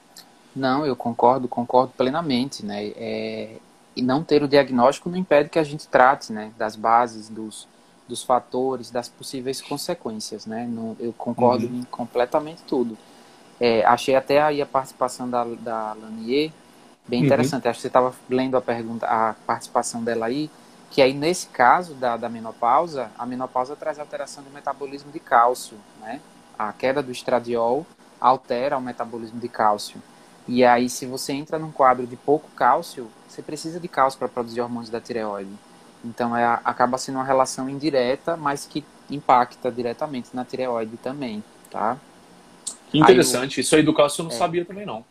Não, eu concordo, concordo plenamente, né? É, e não ter o diagnóstico não impede que a gente trate, né, das bases, dos, dos fatores, das possíveis consequências, né? Eu concordo uhum. em completamente tudo. É, achei até aí a participação da, da Lanier bem uhum. interessante. Acho que você estava lendo a pergunta, a participação dela aí, que aí nesse caso da, da menopausa, a menopausa traz alteração do metabolismo de cálcio, né? A queda do estradiol altera o metabolismo de cálcio. E aí, se você entra num quadro de pouco cálcio, você precisa de cálcio para produzir hormônios da tireoide. Então, é, acaba sendo uma relação indireta, mas que impacta diretamente na tireoide também, tá? Que interessante. Aí, Isso aí do cálcio eu não é, sabia também, não.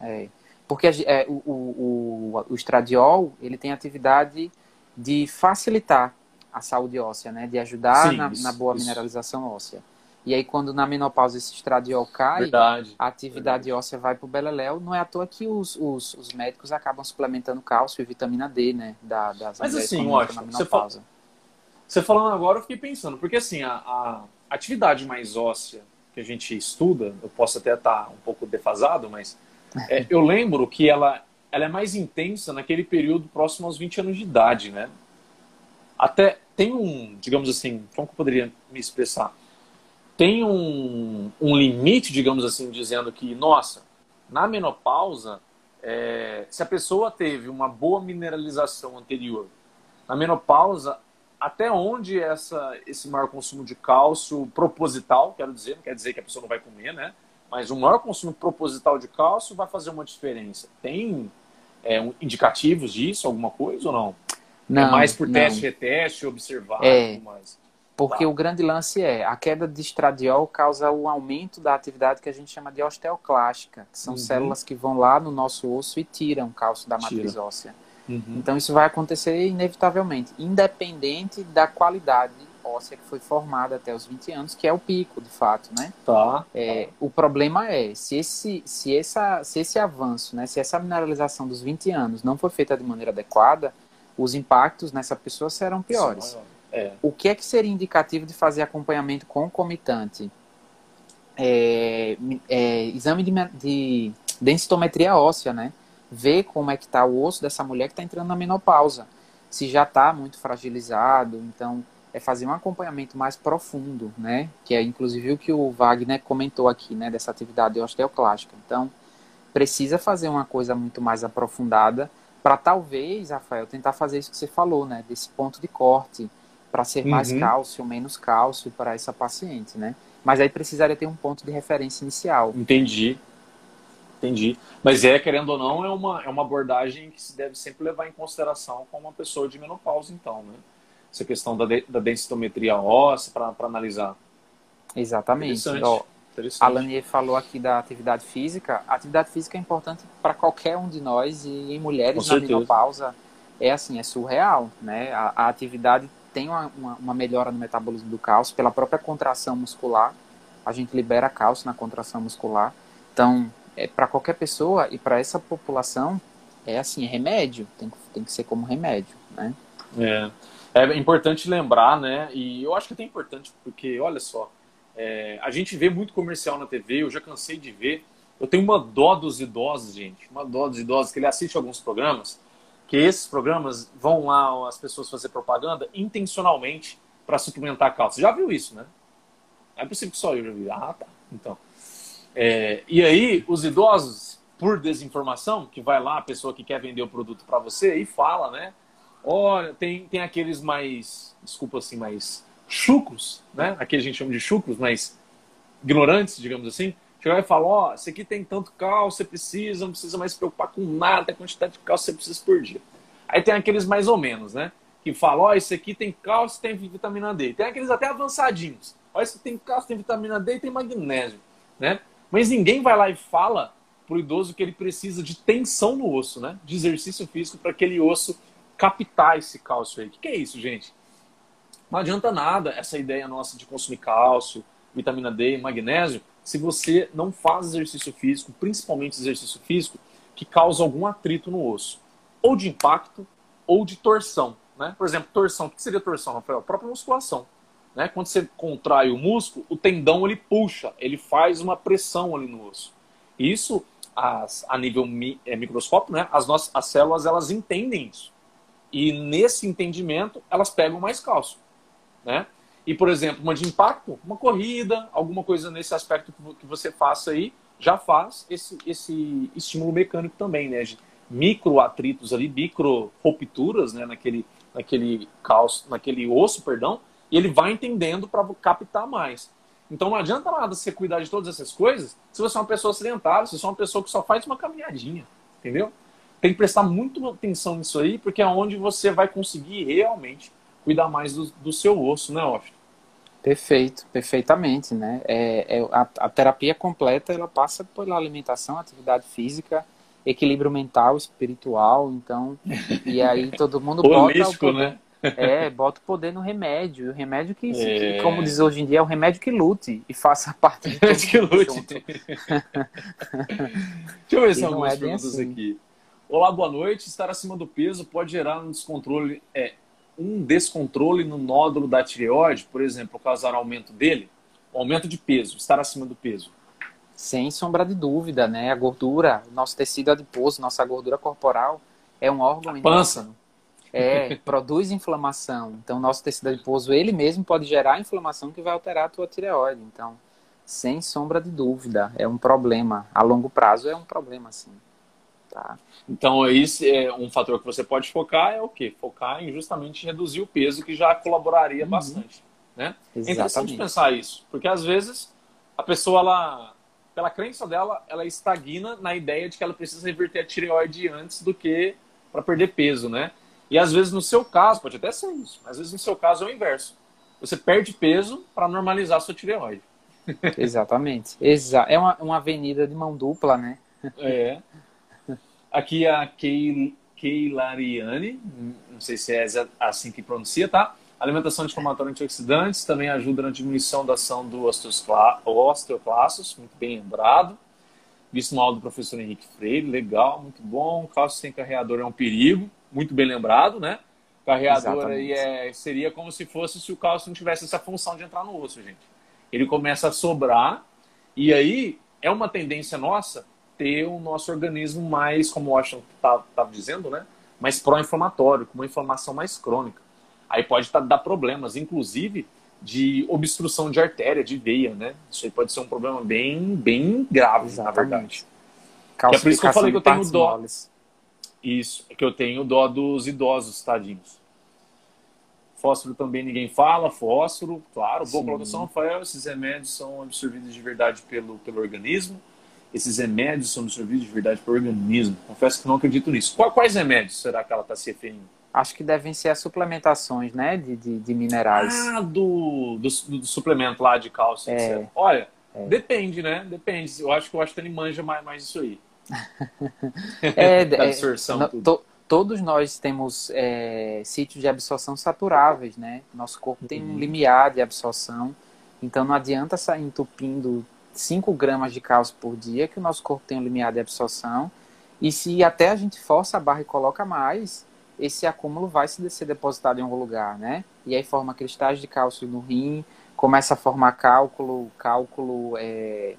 É. Porque é, o, o, o, estradiol, ele tem atividade de facilitar a saúde óssea, né? De ajudar Sim, na, isso, na, boa isso. mineralização óssea. E aí, quando na menopausa esse estradiol cai, verdade, a atividade verdade. óssea vai para o beleléu. Não é à toa que os, os, os, médicos acabam suplementando cálcio e vitamina D, né? Da, das Mas assim, acho, você, fal... você falando agora, eu fiquei pensando. Porque assim, a, a, atividade mais óssea que a gente estuda, eu posso até estar um pouco defasado, mas é, eu lembro que ela, ela é mais intensa naquele período próximo aos 20 anos de idade, né? Até tem um, digamos assim, como que eu poderia me expressar? Tem um, um limite, digamos assim, dizendo que, nossa, na menopausa, é, se a pessoa teve uma boa mineralização anterior, na menopausa, até onde essa, esse maior consumo de cálcio proposital, quero dizer, não quer dizer que a pessoa não vai comer, né? Mas um maior consumo proposital de cálcio vai fazer uma diferença. Tem é, um, indicativos disso, alguma coisa ou não? É não é mais por não. teste, reteste, observar é, mais. Porque tá. o grande lance é, a queda de estradiol causa o aumento da atividade que a gente chama de osteoclástica, que são uhum. células que vão lá no nosso osso e tiram cálcio da matriz Tira. óssea. Uhum. Então isso vai acontecer inevitavelmente, independente da qualidade óssea que foi formada até os 20 anos, que é o pico, de fato, né? Tá. É, o problema é, se esse, se, essa, se esse avanço, né, se essa mineralização dos 20 anos não for feita de maneira adequada, os impactos nessa pessoa serão piores. Sim, é. O que é que seria indicativo de fazer acompanhamento concomitante? É, é, exame de, de densitometria óssea, né? Ver como é que está o osso dessa mulher que está entrando na menopausa. Se já está muito fragilizado, então é fazer um acompanhamento mais profundo, né? Que é inclusive o que o Wagner comentou aqui, né? Dessa atividade osteoclástica. Então, precisa fazer uma coisa muito mais aprofundada para talvez, Rafael, tentar fazer isso que você falou, né? Desse ponto de corte, para ser mais uhum. cálcio, menos cálcio para essa paciente, né? Mas aí precisaria ter um ponto de referência inicial. Entendi. Entendi. Mas é, querendo ou não, é uma, é uma abordagem que se deve sempre levar em consideração com uma pessoa de menopausa, então, né? Essa questão da, de, da densitometria óssea para analisar. Exatamente. Interessante. Ó, Interessante. A Lanier falou aqui da atividade física. A atividade física é importante para qualquer um de nós e em mulheres na menopausa é assim, é surreal, né? A, a atividade tem uma, uma, melhora no metabolismo do cálcio pela própria contração muscular. A gente libera cálcio na contração muscular. Então, é, para qualquer pessoa e para essa população, é assim, é remédio. Tem, tem que ser como remédio, né? É. É importante lembrar, né? E eu acho que é importante porque, olha só, é, a gente vê muito comercial na TV, eu já cansei de ver. Eu tenho uma dó dos idosos, gente. Uma dó dos idosos, que ele assiste alguns programas que esses programas vão lá as pessoas fazer propaganda intencionalmente para suplementar. Você já viu isso, né? Não é possível que só eu já vi. Ah, tá. Então. É, e aí, os idosos, por desinformação, que vai lá, a pessoa que quer vender o produto para você e fala, né? Olha, tem, tem aqueles mais, desculpa assim, mais chucros, né? Aqueles a gente chama de chucros, mais ignorantes, digamos assim, chegar e falar, ó, oh, esse aqui tem tanto cálcio, você precisa, não precisa mais se preocupar com nada, a quantidade de que você precisa por dia. Aí tem aqueles mais ou menos, né? Que falam, ó, oh, esse aqui tem cálcio, tem vitamina D. Tem aqueles até avançadinhos. Ó, esse tem cálcio, tem vitamina D e tem magnésio, né? Mas ninguém vai lá e fala pro idoso que ele precisa de tensão no osso, né? De exercício físico para aquele osso captar esse cálcio aí. O que, que é isso, gente? Não adianta nada essa ideia nossa de consumir cálcio, vitamina D magnésio, se você não faz exercício físico, principalmente exercício físico, que causa algum atrito no osso, ou de impacto, ou de torção. Né? Por exemplo, torção. O que seria torção, Rafael? A própria musculação. Né? Quando você contrai o músculo, o tendão ele puxa, ele faz uma pressão ali no osso. Isso, as, a nível mi, é, microscópio, né? as, nossas, as células elas entendem isso. E nesse entendimento, elas pegam mais cálcio. Né? E, por exemplo, uma de impacto, uma corrida, alguma coisa nesse aspecto que você faça aí, já faz esse, esse estímulo mecânico também, né? De micro atritos ali, micro rupturas, né? Naquele, naquele cálcio, naquele osso, perdão, e ele vai entendendo para captar mais. Então não adianta nada você cuidar de todas essas coisas se você é uma pessoa sedentária, se você é uma pessoa que só faz uma caminhadinha, entendeu? Tem que prestar muito atenção nisso aí, porque é onde você vai conseguir realmente cuidar mais do, do seu osso, né, Off? Perfeito, perfeitamente, né? É, é a, a, terapia completa ela passa pela alimentação, atividade física, equilíbrio mental, espiritual, então e aí todo mundo Holístico, bota o né? É, bota o poder no remédio, o remédio que, é... que, como diz hoje em dia, é o remédio que lute e faça parte do remédio que lute. Deixa eu ver se algumas é perguntas assim. aqui. Olá, boa noite. Estar acima do peso pode gerar um descontrole é, um descontrole no nódulo da tireoide, por exemplo, causar aumento dele, aumento de peso, estar acima do peso? Sem sombra de dúvida, né? A gordura, nosso tecido adiposo, nossa gordura corporal é um órgão. A pança. É, produz inflamação. Então, nosso tecido adiposo, ele mesmo pode gerar inflamação que vai alterar a tua tireoide. Então, sem sombra de dúvida, é um problema. A longo prazo é um problema, sim. Tá? Então, esse é um fator que você pode focar é o quê? Focar em justamente reduzir o peso, que já colaboraria uhum. bastante. Né? É interessante pensar isso, porque às vezes a pessoa, ela, pela crença dela, ela estagna na ideia de que ela precisa reverter a tireoide antes do que para perder peso, né? E às vezes no seu caso, pode até ser isso, mas às vezes no seu caso é o inverso. Você perde peso para normalizar a sua tireoide. Exatamente. Exa é uma, uma avenida de mão dupla, né? É. Aqui a Keilariane, não sei se é assim que pronuncia, tá? Alimentação anti-inflamatória antioxidantes também ajuda na diminuição da ação do osteoclastos, muito bem lembrado. Visto no aula do professor Henrique Freire, legal, muito bom. Cálcio sem carreador é um perigo, muito bem lembrado, né? Carreador aí é, seria como se fosse se o cálcio não tivesse essa função de entrar no osso, gente. Ele começa a sobrar e aí é uma tendência nossa ter o nosso organismo mais, como o Washington estava tá, dizendo, né? mais pró-inflamatório, com uma inflamação mais crônica. Aí pode tá, dar problemas, inclusive de obstrução de artéria, de veia, né? Isso aí pode ser um problema bem, bem grave, Exatamente. na verdade. É por isso que eu falei que eu tenho dó. Moles. Isso, é que eu tenho dó dos idosos, tadinhos. Fósforo também ninguém fala, fósforo, claro, boa colocação, Rafael. Esses remédios são absorvidos de verdade pelo, pelo organismo esses remédios são absorvidos de verdade para o organismo. Confesso que não acredito nisso. Quais remédios será que ela está se referindo? Acho que devem ser as suplementações, né, de, de, de minerais. Ah, do, do, do, suplemento lá de cálcio. É. Olha, é. depende, né? Depende. Eu acho que o Ashtani manja mais, mais isso aí. é, da absorção, é, to, todos nós temos é, sítios de absorção saturáveis, né? Nosso corpo tem um uhum. limiar de absorção. Então não adianta sair entupindo 5 gramas de cálcio por dia, que o nosso corpo tem um limiar de absorção. E se até a gente força a barra e coloca mais, esse acúmulo vai se ser depositado em algum lugar, né? E aí forma cristais de cálcio no rim, começa a formar cálculo, cálculo é,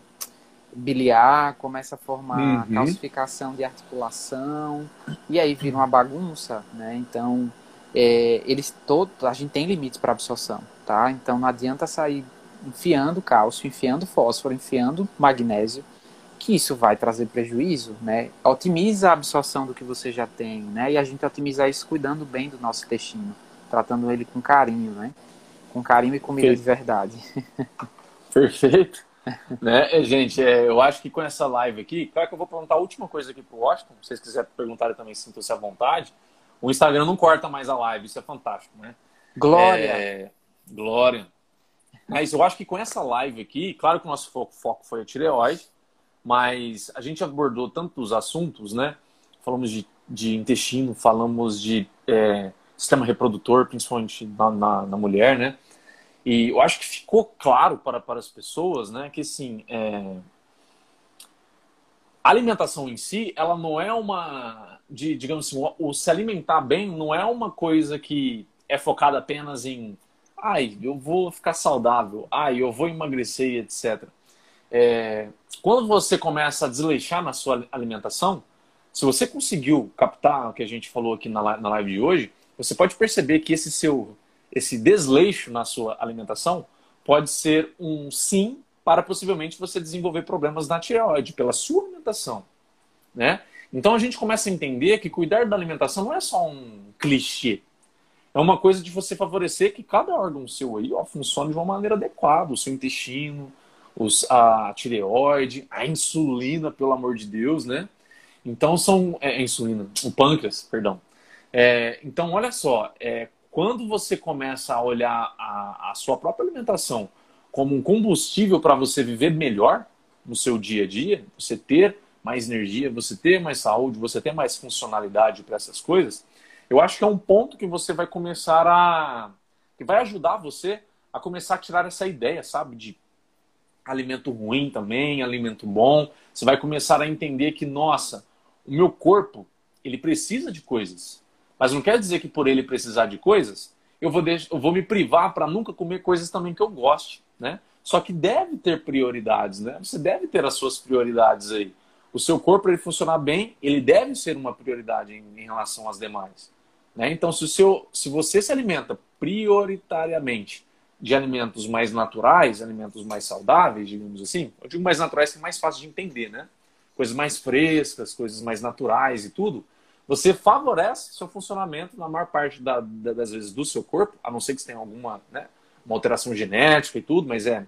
biliar, começa a formar uhum. calcificação de articulação, e aí vira uma bagunça, né? Então, é, eles todos, a gente tem limites para absorção, tá? Então não adianta sair enfiando cálcio, enfiando fósforo, enfiando magnésio, que isso vai trazer prejuízo, né? Otimiza a absorção do que você já tem, né? E a gente otimiza isso cuidando bem do nosso intestino, tratando ele com carinho, né? Com carinho e comida Perfeito. de verdade. Perfeito. né? Gente, é, eu acho que com essa live aqui, claro que eu vou perguntar a última coisa aqui pro Washington, se vocês quiserem perguntar também, sintam-se à vontade. O Instagram não corta mais a live, isso é fantástico, né? Glória! É, glória! Mas eu acho que com essa live aqui, claro que o nosso foco, foco foi a tireoide, mas a gente abordou tantos assuntos, né? falamos de, de intestino, falamos de é, sistema reprodutor, principalmente na, na, na, mulher, né? E eu acho que ficou claro para, para as pessoas, né, que assim, é, a alimentação em si, ela não é uma, de, digamos assim, o, o se alimentar bem não é uma coisa que é focada apenas em, ai, eu vou ficar saudável, ai, eu vou emagrecer, etc. É, quando você começa a desleixar na sua alimentação, se você conseguiu captar o que a gente falou aqui na, na live de hoje, você pode perceber que esse seu esse desleixo na sua alimentação pode ser um sim para possivelmente você desenvolver problemas na tireoide pela sua alimentação, né? Então a gente começa a entender que cuidar da alimentação não é só um clichê. É uma coisa de você favorecer que cada órgão seu aí ó, funcione de uma maneira adequada, o seu intestino, os, a tireoide, a insulina, pelo amor de Deus, né? Então são é, a insulina, o pâncreas, perdão. É, então olha só, é, quando você começa a olhar a, a sua própria alimentação como um combustível para você viver melhor no seu dia a dia, você ter mais energia, você ter mais saúde, você ter mais funcionalidade para essas coisas, eu acho que é um ponto que você vai começar a. que vai ajudar você a começar a tirar essa ideia, sabe? De alimento ruim também, alimento bom. Você vai começar a entender que, nossa, o meu corpo, ele precisa de coisas. Mas não quer dizer que por ele precisar de coisas, eu vou, deixar, eu vou me privar para nunca comer coisas também que eu goste, né? Só que deve ter prioridades, né? Você deve ter as suas prioridades aí. O seu corpo, ele funcionar bem, ele deve ser uma prioridade em, em relação às demais. Né? Então, se, seu, se você se alimenta prioritariamente de alimentos mais naturais, alimentos mais saudáveis, digamos assim, eu digo mais naturais que é mais fácil de entender, né? Coisas mais frescas, coisas mais naturais e tudo, você favorece seu funcionamento na maior parte da, da, das vezes do seu corpo, a não ser que você tenha alguma né, uma alteração genética e tudo, mas é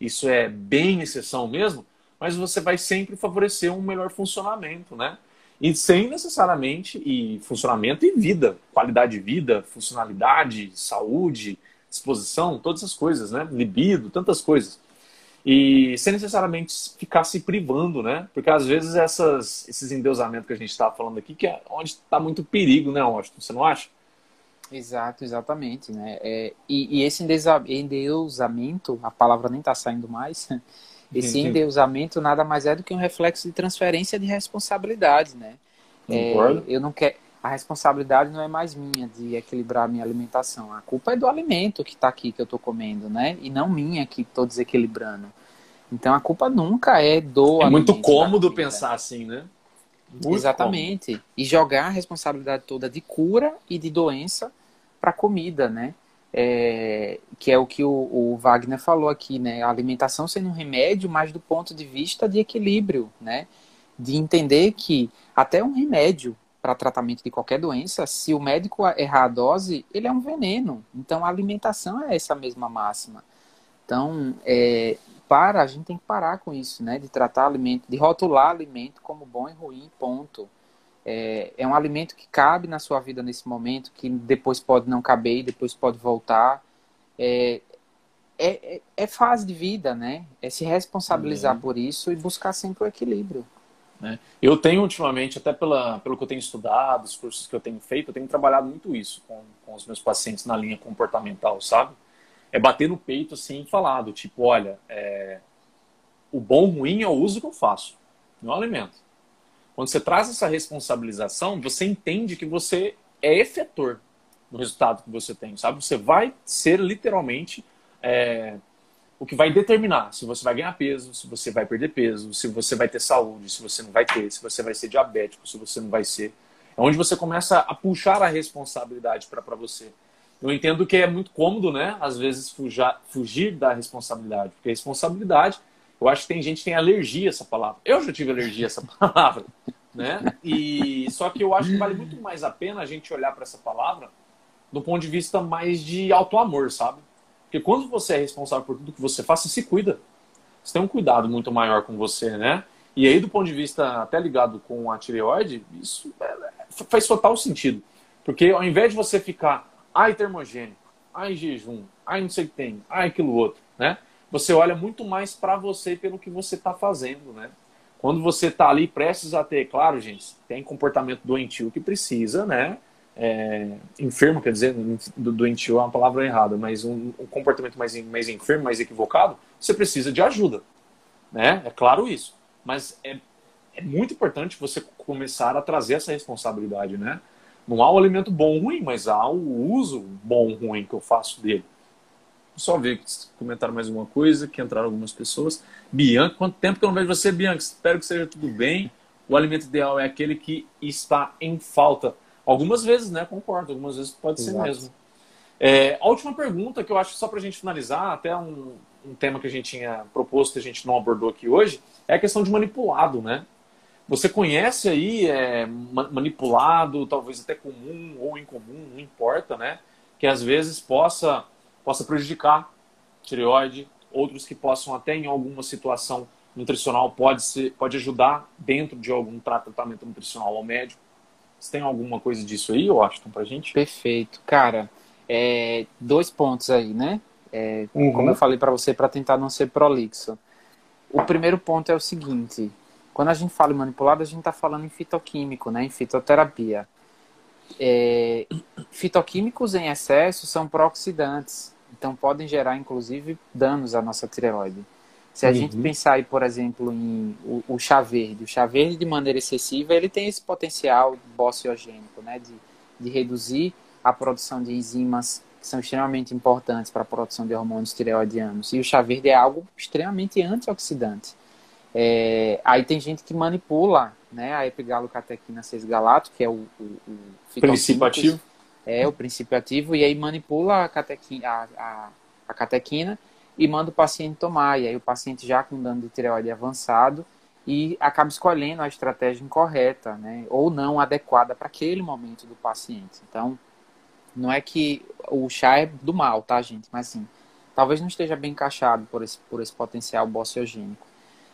isso é bem exceção mesmo, mas você vai sempre favorecer um melhor funcionamento, né? E sem necessariamente e funcionamento e vida, qualidade de vida, funcionalidade, saúde, disposição, todas essas coisas, né? Libido, tantas coisas. E sem necessariamente ficar se privando, né? Porque às vezes essas, esses endeusamentos que a gente está falando aqui, que é onde está muito perigo, né, Austin? Você não acha? Exato, exatamente, né? É, e, e, esse endeusamento, a palavra nem está saindo mais, esse endeusamento nada mais é do que um reflexo de transferência de responsabilidade, né? É, eu não quero a responsabilidade não é mais minha de equilibrar a minha alimentação. A culpa é do alimento que está aqui, que eu estou comendo, né? E não minha que estou desequilibrando. Então a culpa nunca é do É muito cômodo pensar assim, né? Muito Exatamente. Cômodo. E jogar a responsabilidade toda de cura e de doença para a comida, né? É, que é o que o, o, Wagner falou aqui, né? A alimentação sendo um remédio, mas do ponto de vista de equilíbrio, né? De entender que até um remédio para tratamento de qualquer doença, se o médico errar a dose, ele é um veneno. Então, a alimentação é essa mesma máxima. Então, é, para, a gente tem que parar com isso, né? De tratar alimento, de rotular alimento como bom e ruim, ponto. É, é um alimento que cabe na sua vida nesse momento, que depois pode não caber e depois pode voltar. É, é, é, é fase de vida, né? É se responsabilizar uhum. por isso e buscar sempre o equilíbrio. Né? Eu tenho ultimamente, até pela, pelo que eu tenho estudado, os cursos que eu tenho feito, eu tenho trabalhado muito isso com, com os meus pacientes na linha comportamental, sabe? É bater no peito assim e falar do tipo, olha, é, o bom ruim é o uso que eu faço, não é o alimento. Quando você traz essa responsabilização, você entende que você é efetor no resultado que você tem, sabe? Você vai ser literalmente é, o que vai determinar se você vai ganhar peso, se você vai perder peso, se você vai ter saúde, se você não vai ter, se você vai ser diabético, se você não vai ser. É onde você começa a puxar a responsabilidade para você. Eu entendo que é muito cômodo, né? Às vezes fugir da responsabilidade, porque responsabilidade, eu acho que tem gente que tem alergia a essa palavra. Eu já tive alergia a essa palavra, né? E só que eu acho que vale muito mais a pena a gente olhar para essa palavra do ponto de vista mais de auto amor, sabe? Porque quando você é responsável por tudo que você faz, você se cuida. Você tem um cuidado muito maior com você, né? E aí, do ponto de vista até ligado com a tireoide, isso é, é, faz total sentido. Porque ao invés de você ficar, ai, termogênico, ai, jejum, ai, não sei o que tem, ai, aquilo outro, né? Você olha muito mais para você pelo que você está fazendo, né? Quando você está ali prestes a ter, claro, gente, tem comportamento doentio que precisa, né? É, enfermo, quer dizer, doentio é uma palavra errada, mas um, um, comportamento mais, mais enfermo, mais equivocado, você precisa de ajuda, né? É claro isso. Mas é, é muito importante você começar a trazer essa responsabilidade, né? Não há o alimento bom ruim, mas há o uso bom ruim que eu faço dele. Só ver que comentaram mais alguma coisa, que entraram algumas pessoas. Bianca, quanto tempo que eu não vejo você, Bianca? Espero que seja tudo bem. O alimento ideal é aquele que está em falta. Algumas vezes, né? Concordo, algumas vezes pode Exato. ser mesmo. É, a última pergunta, que eu acho só para a gente finalizar, até um, um tema que a gente tinha proposto e a gente não abordou aqui hoje, é a questão de manipulado, né? Você conhece aí é, manipulado, talvez até comum ou incomum, não importa, né? Que às vezes possa, possa prejudicar tireoide, outros que possam até em alguma situação nutricional pode, ser, pode ajudar dentro de algum tratamento nutricional ao médico. Você tem alguma coisa disso aí, Washington, pra gente? Perfeito. Cara, é, dois pontos aí, né? É, uhum. Como eu falei para você, para tentar não ser prolixo. O primeiro ponto é o seguinte: quando a gente fala em manipulado, a gente está falando em fitoquímico, né? em fitoterapia. É, fitoquímicos em excesso são pró-oxidantes, então podem gerar, inclusive, danos à nossa tireoide. Se a uhum. gente pensar aí, por exemplo, em o, o, chá verde, o chá verde de maneira excessiva, ele tem esse potencial bociogênico, né, de, de reduzir a produção de enzimas que são extremamente importantes para a produção de hormônios tireoidianos. E o chá verde é algo extremamente antioxidante. É, aí tem gente que manipula né, a epigalocatequina 6-galato, que é o, o, o princípio ativo. É, o princípio ativo, e aí manipula a, catequina, a, a, a catequina e manda o paciente tomar. E aí o paciente já com dano de tireoide avançado e acaba escolhendo a estratégia incorreta, né, ou não adequada para aquele momento do paciente. Então, não é que o chá é do mal, tá, gente? Mas assim, talvez não esteja bem encaixado por esse, por esse potencial bociogênico.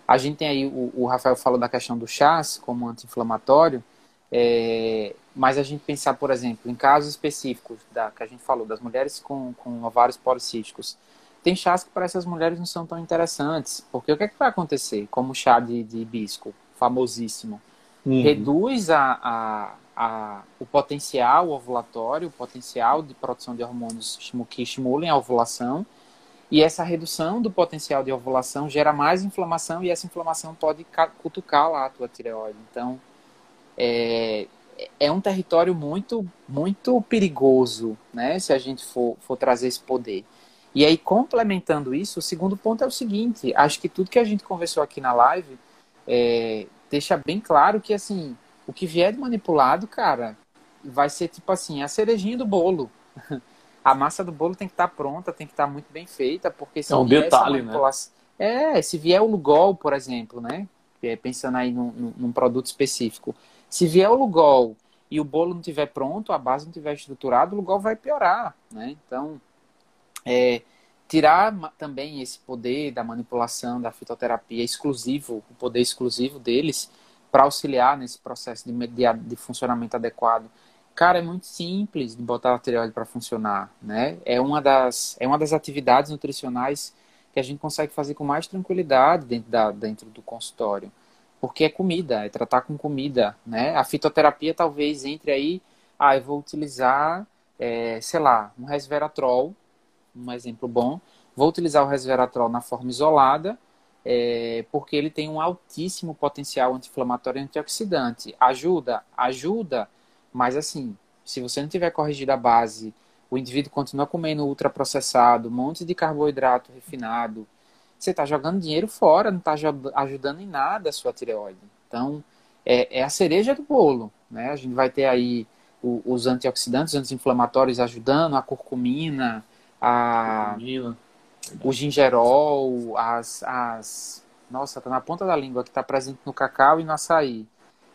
A gente tem aí, o, o Rafael falou da questão do chás como anti-inflamatório, é, mas a gente pensar, por exemplo, em casos específicos da, que a gente falou, das mulheres com, com ovários policísticos, tem chás que para essas mulheres não são tão interessantes, porque o que, é que vai acontecer? Como o chá de, de hibisco, famosíssimo, uhum. reduz a, a, a, o potencial ovulatório, o potencial de produção de hormônios que estimulem a ovulação, e essa redução do potencial de ovulação gera mais inflamação e essa inflamação pode cutucar lá a tua tireoide. Então, é, é um território muito, muito perigoso, né? Se a gente for, for trazer esse poder. E aí, complementando isso, o segundo ponto é o seguinte: acho que tudo que a gente conversou aqui na live é, deixa bem claro que, assim, o que vier de manipulado, cara, vai ser tipo assim, a cerejinha do bolo. a massa do bolo tem que estar tá pronta, tem que estar tá muito bem feita, porque se é um detalhe, né? É, se vier o Lugol, por exemplo, né? É, pensando aí num, num, produto específico. Se vier o Lugol e o bolo não estiver pronto, a base não estiver estruturada, o Lugol vai piorar, né? Então, é, tirar também esse poder da manipulação, da fitoterapia exclusivo, o poder exclusivo deles, para auxiliar nesse processo de, de, de funcionamento adequado Cara, é muito simples de botar a tireoide para funcionar, né? É uma, das, é uma das atividades nutricionais que a gente consegue fazer com mais tranquilidade dentro, da, dentro do consultório. Porque é comida, é tratar com comida, né? A fitoterapia talvez entre aí, ah, eu vou utilizar, é, sei lá, um resveratrol, um exemplo bom. Vou utilizar o resveratrol na forma isolada, é, porque ele tem um altíssimo potencial anti-inflamatório e antioxidante. Ajuda? Ajuda mas assim, se você não tiver corrigido a base, o indivíduo continua comendo ultraprocessado, um monte de carboidrato refinado, você está jogando dinheiro fora, não está ajudando em nada a sua tireoide. Então, é, é, a cereja do bolo. Né? A gente vai ter aí o, os antioxidantes, os anti-inflamatórios ajudando, a curcumina, a, curcumina. o gingerol, as, as. Nossa, tá na ponta da língua que está presente no cacau e no açaí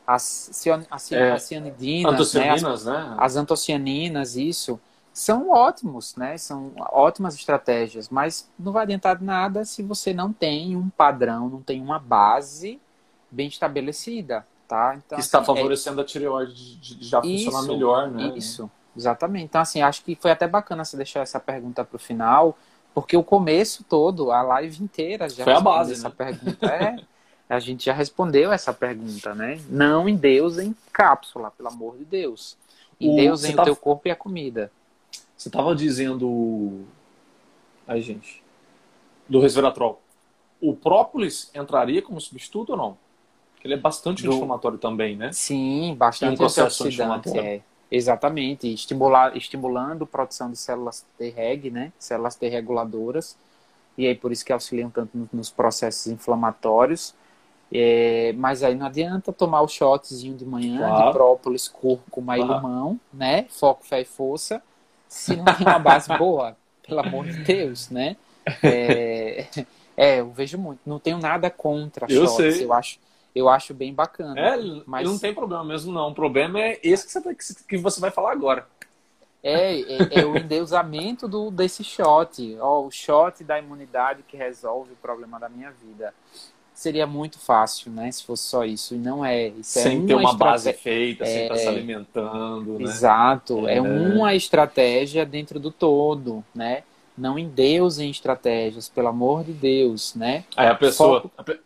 as, as, é, as cianidinas, antocianinas, né? As, né? as antocianinas, isso, são ótimos, né? São ótimas estratégias, mas não vai adiantar nada se você não tem um padrão, não tem uma base bem estabelecida, tá? Então, que está assim, é favorecendo é... a tireoide de já isso, funcionar melhor, né? Isso, exatamente. Então, assim, acho que foi até bacana você deixar essa pergunta para o final, porque o começo todo, a live inteira já foi a base, essa né? pergunta. É, a gente já respondeu essa pergunta, né? Não em Deus em cápsula, pelo amor de Deus. Em o, Deus em tá... o teu corpo e a comida. Você estava dizendo. Ai, gente. Do resveratrol. O própolis entraria como substituto ou não? Ele é bastante Do... inflamatório também, né? Sim, bastante um processo antioxidante. É. Exatamente, estimular, estimulando a produção de células Treg, né? Células T reguladoras. E aí por isso que auxiliam tanto nos processos inflamatórios. É, mas aí não adianta tomar o shotzinho de manhã claro. de própolis, cúrcuma claro. e limão, né? Foco, fé e força, se não tem uma base boa, pelo amor de Deus, né? É, é, eu vejo muito. Não tenho nada contra eu shots. Sei. Eu acho, eu acho bem bacana. É, mas... não tem problema mesmo, não. O problema é esse que você, tá, que você vai falar agora. É, é, é o endeusamento do, desse shot. Ó, o shot da imunidade que resolve o problema da minha vida. Seria muito fácil, né? Se fosse só isso. E não é. Isso é sem é ter uma base feita, é, sem estar se alimentando. Né? Exato. É. é uma estratégia dentro do todo, né? Não endeusem estratégias, pelo amor de Deus, né? Aí a pessoa. Foco... A pe...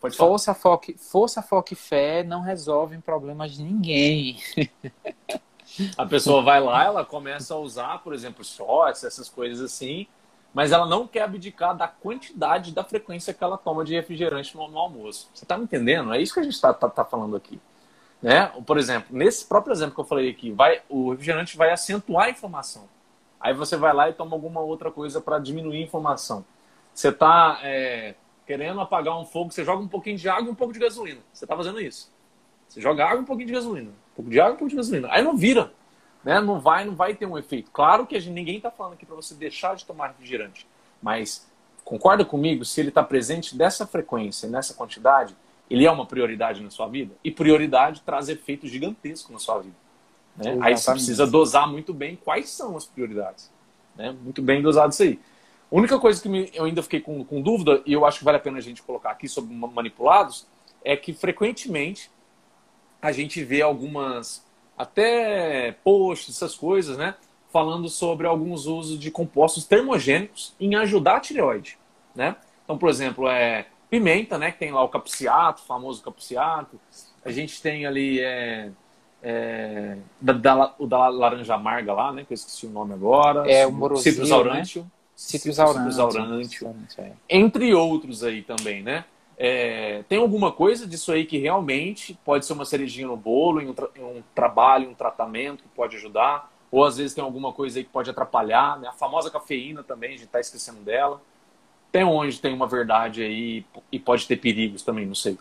Pode força, foco, força, foco e fé não resolvem problemas de ninguém. A pessoa vai lá, ela começa a usar, por exemplo, shots, essas coisas assim, mas ela não quer abdicar da quantidade, da frequência que ela toma de refrigerante no, no almoço. Você está me entendendo? É isso que a gente está tá, tá falando aqui. Né? Por exemplo, nesse próprio exemplo que eu falei aqui, vai, o refrigerante vai acentuar a inflamação. Aí você vai lá e toma alguma outra coisa para diminuir a inflamação. Você está é, querendo apagar um fogo, você joga um pouquinho de água e um pouco de gasolina. Você está fazendo isso. Você joga água um pouquinho de gasolina. Um pouco de água um pouco de gasolina. Aí não vira. Né? Não vai, não vai ter um efeito. Claro que a gente, ninguém está falando aqui para você deixar de tomar refrigerante. Mas concorda comigo, se ele está presente dessa frequência, nessa quantidade, ele é uma prioridade na sua vida? E prioridade traz efeitos gigantescos na sua vida. Né? Aí você precisa dosar muito bem quais são as prioridades. Né? Muito bem dosado isso aí. A única coisa que me, eu ainda fiquei com, com, dúvida, e eu acho que vale a pena a gente colocar aqui sobre manipulados, é que frequentemente a gente vê algumas, até posts, essas coisas, né? Falando sobre alguns usos de compostos termogênicos em ajudar a tireoide, né? Então, por exemplo, é pimenta, né? Que tem lá o capsiato, o famoso capsiato. A gente tem ali é, é, da, da, o da laranja amarga lá, né? Que eu esqueci o nome agora. É o morosio, Citrus aurantio. Né? Citrus aurantio. É. Entre outros aí também, né? É, tem alguma coisa disso aí que realmente pode ser uma cerejinha no bolo, em um, tra um, trabalho, um tratamento que pode ajudar? Ou às vezes tem alguma coisa aí que pode atrapalhar, né? A famosa cafeína também, a gente está esquecendo dela. Tem onde tem uma verdade aí e pode ter perigos também, não sei.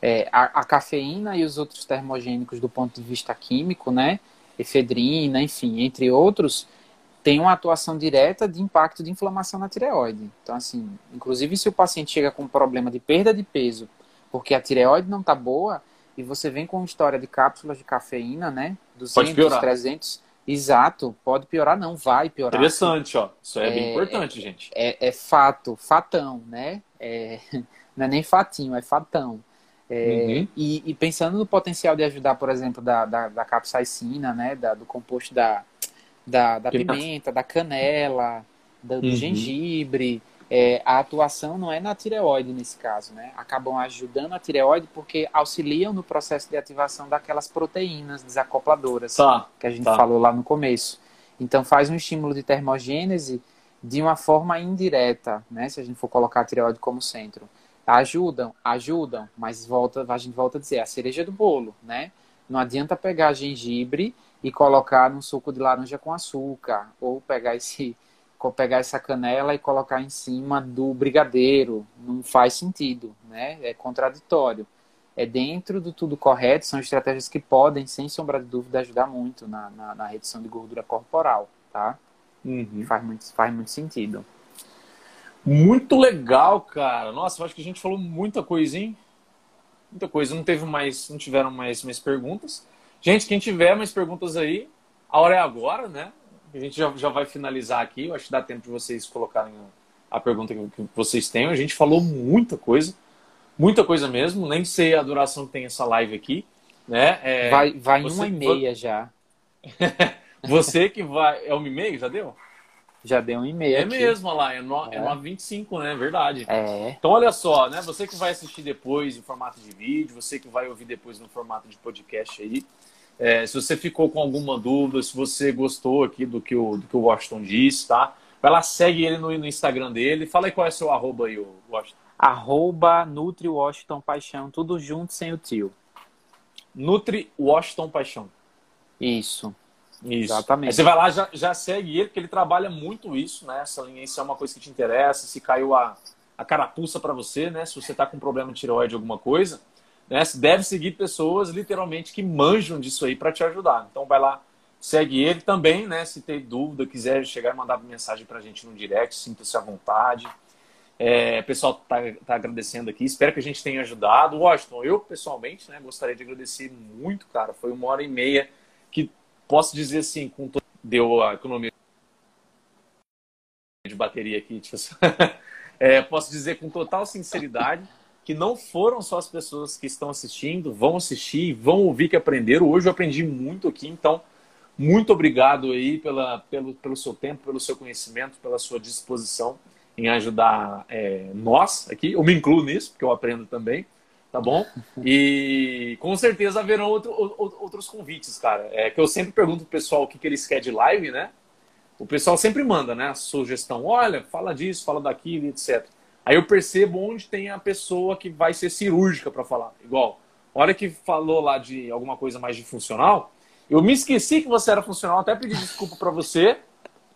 É, a, a, cafeína e os outros termogênicos do ponto de vista químico, né? Efedrina, enfim, entre outros, tem uma atuação direta de impacto de inflamação na tireoide. Então, assim, inclusive se o paciente chega com um problema de perda de peso, porque a tireoide não está boa, e você vem com uma história de cápsulas de cafeína, né? 200, 300. Exato, pode piorar, não vai piorar. Interessante, ó. Isso é, é bem importante, é, gente. É, é, fato, fatão, né? É, não é nem fatinho, é fatão. É, uhum. e, e, pensando no potencial de ajudar, por exemplo, da, da, da capsaicina, né? Da, do composto da, da, da pimenta, da canela, do, do uhum. gengibre. É, a atuação não é na tireoide nesse caso, né? Acabam ajudando a tireoide porque auxiliam no processo de ativação daquelas proteínas desacopladoras tá, que a gente tá. falou lá no começo. Então faz um estímulo de termogênese de uma forma indireta, né? Se a gente for colocar a tireoide como centro. Ajudam, ajudam, mas volta, a gente volta a dizer, é a cereja do bolo, né? Não adianta pegar gengibre e colocar num suco de laranja com açúcar, ou pegar esse pegar essa canela e colocar em cima do brigadeiro, não faz sentido, né? É contraditório. É dentro do tudo correto, são estratégias que podem, sem sombra de dúvida, ajudar muito na, na, na redução de gordura corporal, tá? Uhum. Faz, muito, faz muito sentido. Muito legal, cara. Nossa, eu acho que a gente falou muita coisa, hein? Muita coisa. Não teve mais, não tiveram mais, mais perguntas. Gente, quem tiver mais perguntas aí, a hora é agora, né? A gente já, já vai finalizar aqui. Eu acho que dá tempo de vocês colocarem a pergunta que vocês têm. A gente falou muita coisa, muita coisa mesmo. Nem sei a duração que tem essa live aqui. Né? É, vai vai você, uma e meia já. você que vai. É uma e meia? Já deu? Já deu um e-mail. É aqui. mesmo, olha lá, é, no, é. É. 9h25, né? Verdade. É. Então, olha só, né? Você que vai assistir depois em formato de vídeo, você que vai ouvir depois no formato de podcast aí. É, se você ficou com alguma dúvida, se você gostou aqui do que o, do que o Washington disse, tá? Vai lá, segue ele no, no Instagram dele. Fala aí qual é o seu arroba aí, o Washington. Arroba Nutri Washington Paixão, tudo junto sem o tio. Nutri Washington Paixão. Isso. Isso. Exatamente. Aí você vai lá, já, já segue ele, porque ele trabalha muito isso, né? Essa linha, isso é uma coisa que te interessa. Se caiu a, a carapuça para você, né? Se você tá com problema de tireoide, alguma coisa, né? Você deve seguir pessoas, literalmente, que manjam disso aí para te ajudar. Então vai lá, segue ele também, né? Se ter dúvida, quiser chegar e mandar mensagem pra gente no direct, sinta-se à vontade. É, o pessoal tá, tá agradecendo aqui. Espero que a gente tenha ajudado. Washington, eu pessoalmente, né, gostaria de agradecer muito, cara. Foi uma hora e meia que posso dizer assim, com deu a economia de bateria aqui, tipo, é, posso dizer com total sinceridade que não foram só as pessoas que estão assistindo, vão assistir, vão ouvir que aprenderam. Hoje eu aprendi muito aqui, então muito obrigado aí pela, pelo, pelo seu tempo, pelo seu conhecimento, pela sua disposição em ajudar é, nós aqui. Eu me incluo nisso, porque eu aprendo também, tá bom? E com certeza haverão outro, ou- outros convites, cara. É que eu sempre pergunto pro pessoal o que, que eles querem de live, né? O pessoal sempre manda, né? A sugestão, olha, fala disso, fala daquilo, etc. Aí eu percebo onde tem a pessoa que vai ser cirúrgica para falar. Igual, hora que falou lá de alguma coisa mais de funcional, eu me esqueci que você era funcional, até pedi desculpa para você.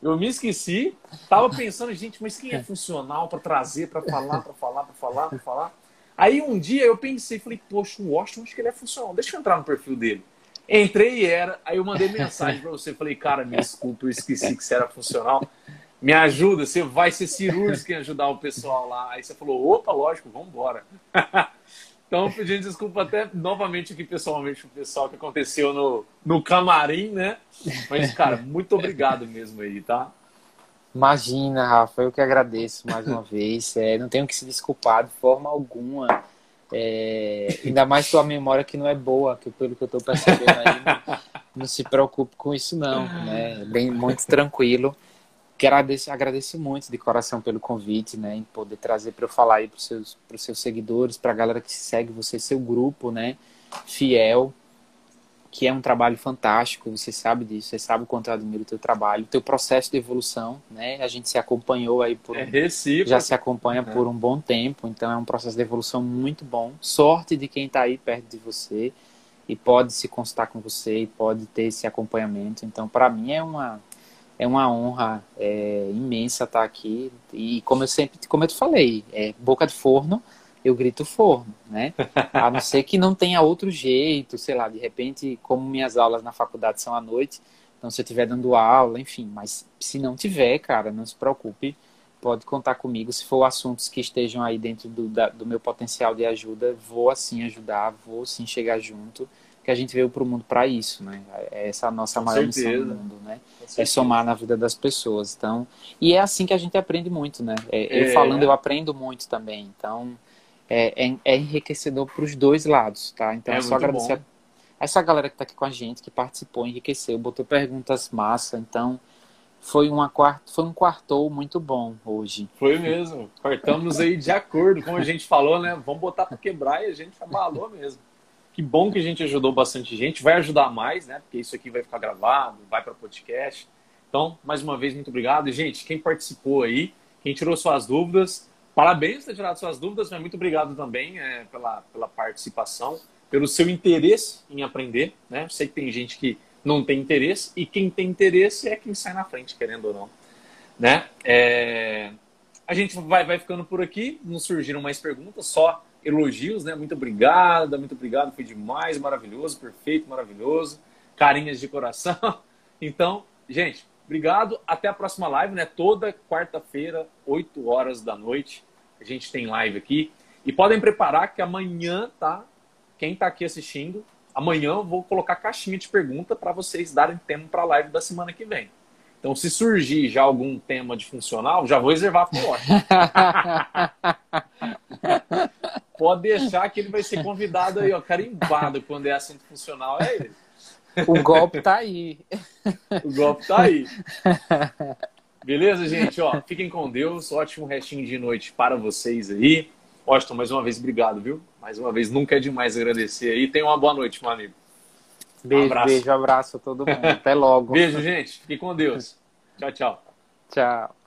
Eu me esqueci, tava pensando, gente, mas quem é funcional para trazer, para falar, para falar, para falar, para falar? Aí um dia eu pensei, falei, poxa, o Washington, acho que ele é funcional, deixa eu entrar no perfil dele. Entrei e era, aí eu mandei mensagem para você, falei, cara, me desculpa, eu esqueci que você era funcional. Me ajuda, você vai ser cirúrgico em ajudar o pessoal lá. Aí você falou, opa, lógico, vamos embora. Então, pedindo desculpa até novamente aqui pessoalmente pro pessoal que aconteceu no, no camarim, né? Mas, cara, muito obrigado mesmo aí, tá? Imagina, Rafa, eu que agradeço mais uma vez. É, não tenho que se desculpar de forma alguma. É, ainda mais tua memória que não é boa, que pelo que eu estou percebendo aí, não, não se preocupe com isso não, né? Bem, muito tranquilo. Quero agradecer, agradeço muito de coração pelo convite, né? Em poder trazer para eu falar aí para os seus, pros seus seguidores, para a galera que segue você, seu grupo, né? Fiel, que é um trabalho fantástico, você sabe disso, você sabe o quanto eu admiro o teu trabalho, o teu processo de evolução, né? A gente se acompanhou aí por É recíproco. já se acompanha Uhum. por um bom tempo, então é um processo de evolução muito bom. Sorte de quem está aí perto de você e pode se consultar com você e pode ter esse acompanhamento. Então, para mim é uma é uma honra é, imensa estar aqui e como eu sempre, como eu te falei, é boca de forno, eu grito forno, né? A não ser que não tenha outro jeito, sei lá, de repente, como minhas aulas na faculdade são à noite, então se eu estiver dando aula, enfim, mas se não tiver, cara, não se preocupe, pode contar comigo. Se for assuntos que estejam aí dentro do, da- do meu potencial de ajuda, vou assim ajudar, vou sim chegar junto, que a gente veio para o mundo para isso, né? É essa a nossa Com maior missão certeza. no mundo, né? É somar na vida das pessoas. Então, e é assim que a gente aprende muito, né? É, eu É. falando, eu aprendo muito também. Então, é, é, é enriquecedor para os dois lados, tá? Então, É é, só agradecer bom. a essa galera que está aqui com a gente, que participou, enriqueceu, botou perguntas massa. Então, foi, uma foi um quartou muito bom hoje. Foi mesmo. Cortamos aí de acordo, como a gente falou, né? Vamos botar para quebrar e a gente abalou mesmo. Que bom que a gente ajudou bastante gente. Vai ajudar mais, né? Porque isso aqui vai ficar gravado, vai para podcast. Então, mais uma vez, muito obrigado. E, gente, quem participou aí, quem tirou suas dúvidas, parabéns por ter tirado suas dúvidas, mas muito obrigado também é, pela, pela participação, pelo seu interesse em aprender, né? Sei que tem gente que não tem interesse, e quem tem interesse é quem sai na frente, querendo ou não. Né? É, A gente vai, vai ficando por aqui, não surgiram mais perguntas, só elogios, né? Muito obrigada, muito obrigado, foi demais, maravilhoso, perfeito, maravilhoso, carinhas de coração. Então, gente, obrigado, até a próxima live, né? Toda quarta-feira, 8 horas da noite, a gente tem live aqui. E podem preparar que amanhã, tá? Quem tá aqui assistindo, amanhã eu vou colocar caixinha de pergunta para vocês darem tempo para a live da semana que vem. Então, se surgir já algum tema de funcional, já vou reservar para o. Pode deixar que ele vai ser convidado aí, ó, carimbado quando é assunto funcional, é ele. o golpe tá aí. O golpe tá aí. Beleza, gente? Ó, fiquem com Deus. Ótimo restinho de noite para vocês aí. Washington, mais uma vez, obrigado, viu? Mais uma vez, nunca é demais agradecer aí. Tenha uma boa noite, meu amigo. Beijo, abraço. beijo, abraço a todo mundo. Até logo. beijo, gente. Fiquem com Deus. Tchau, tchau. Tchau.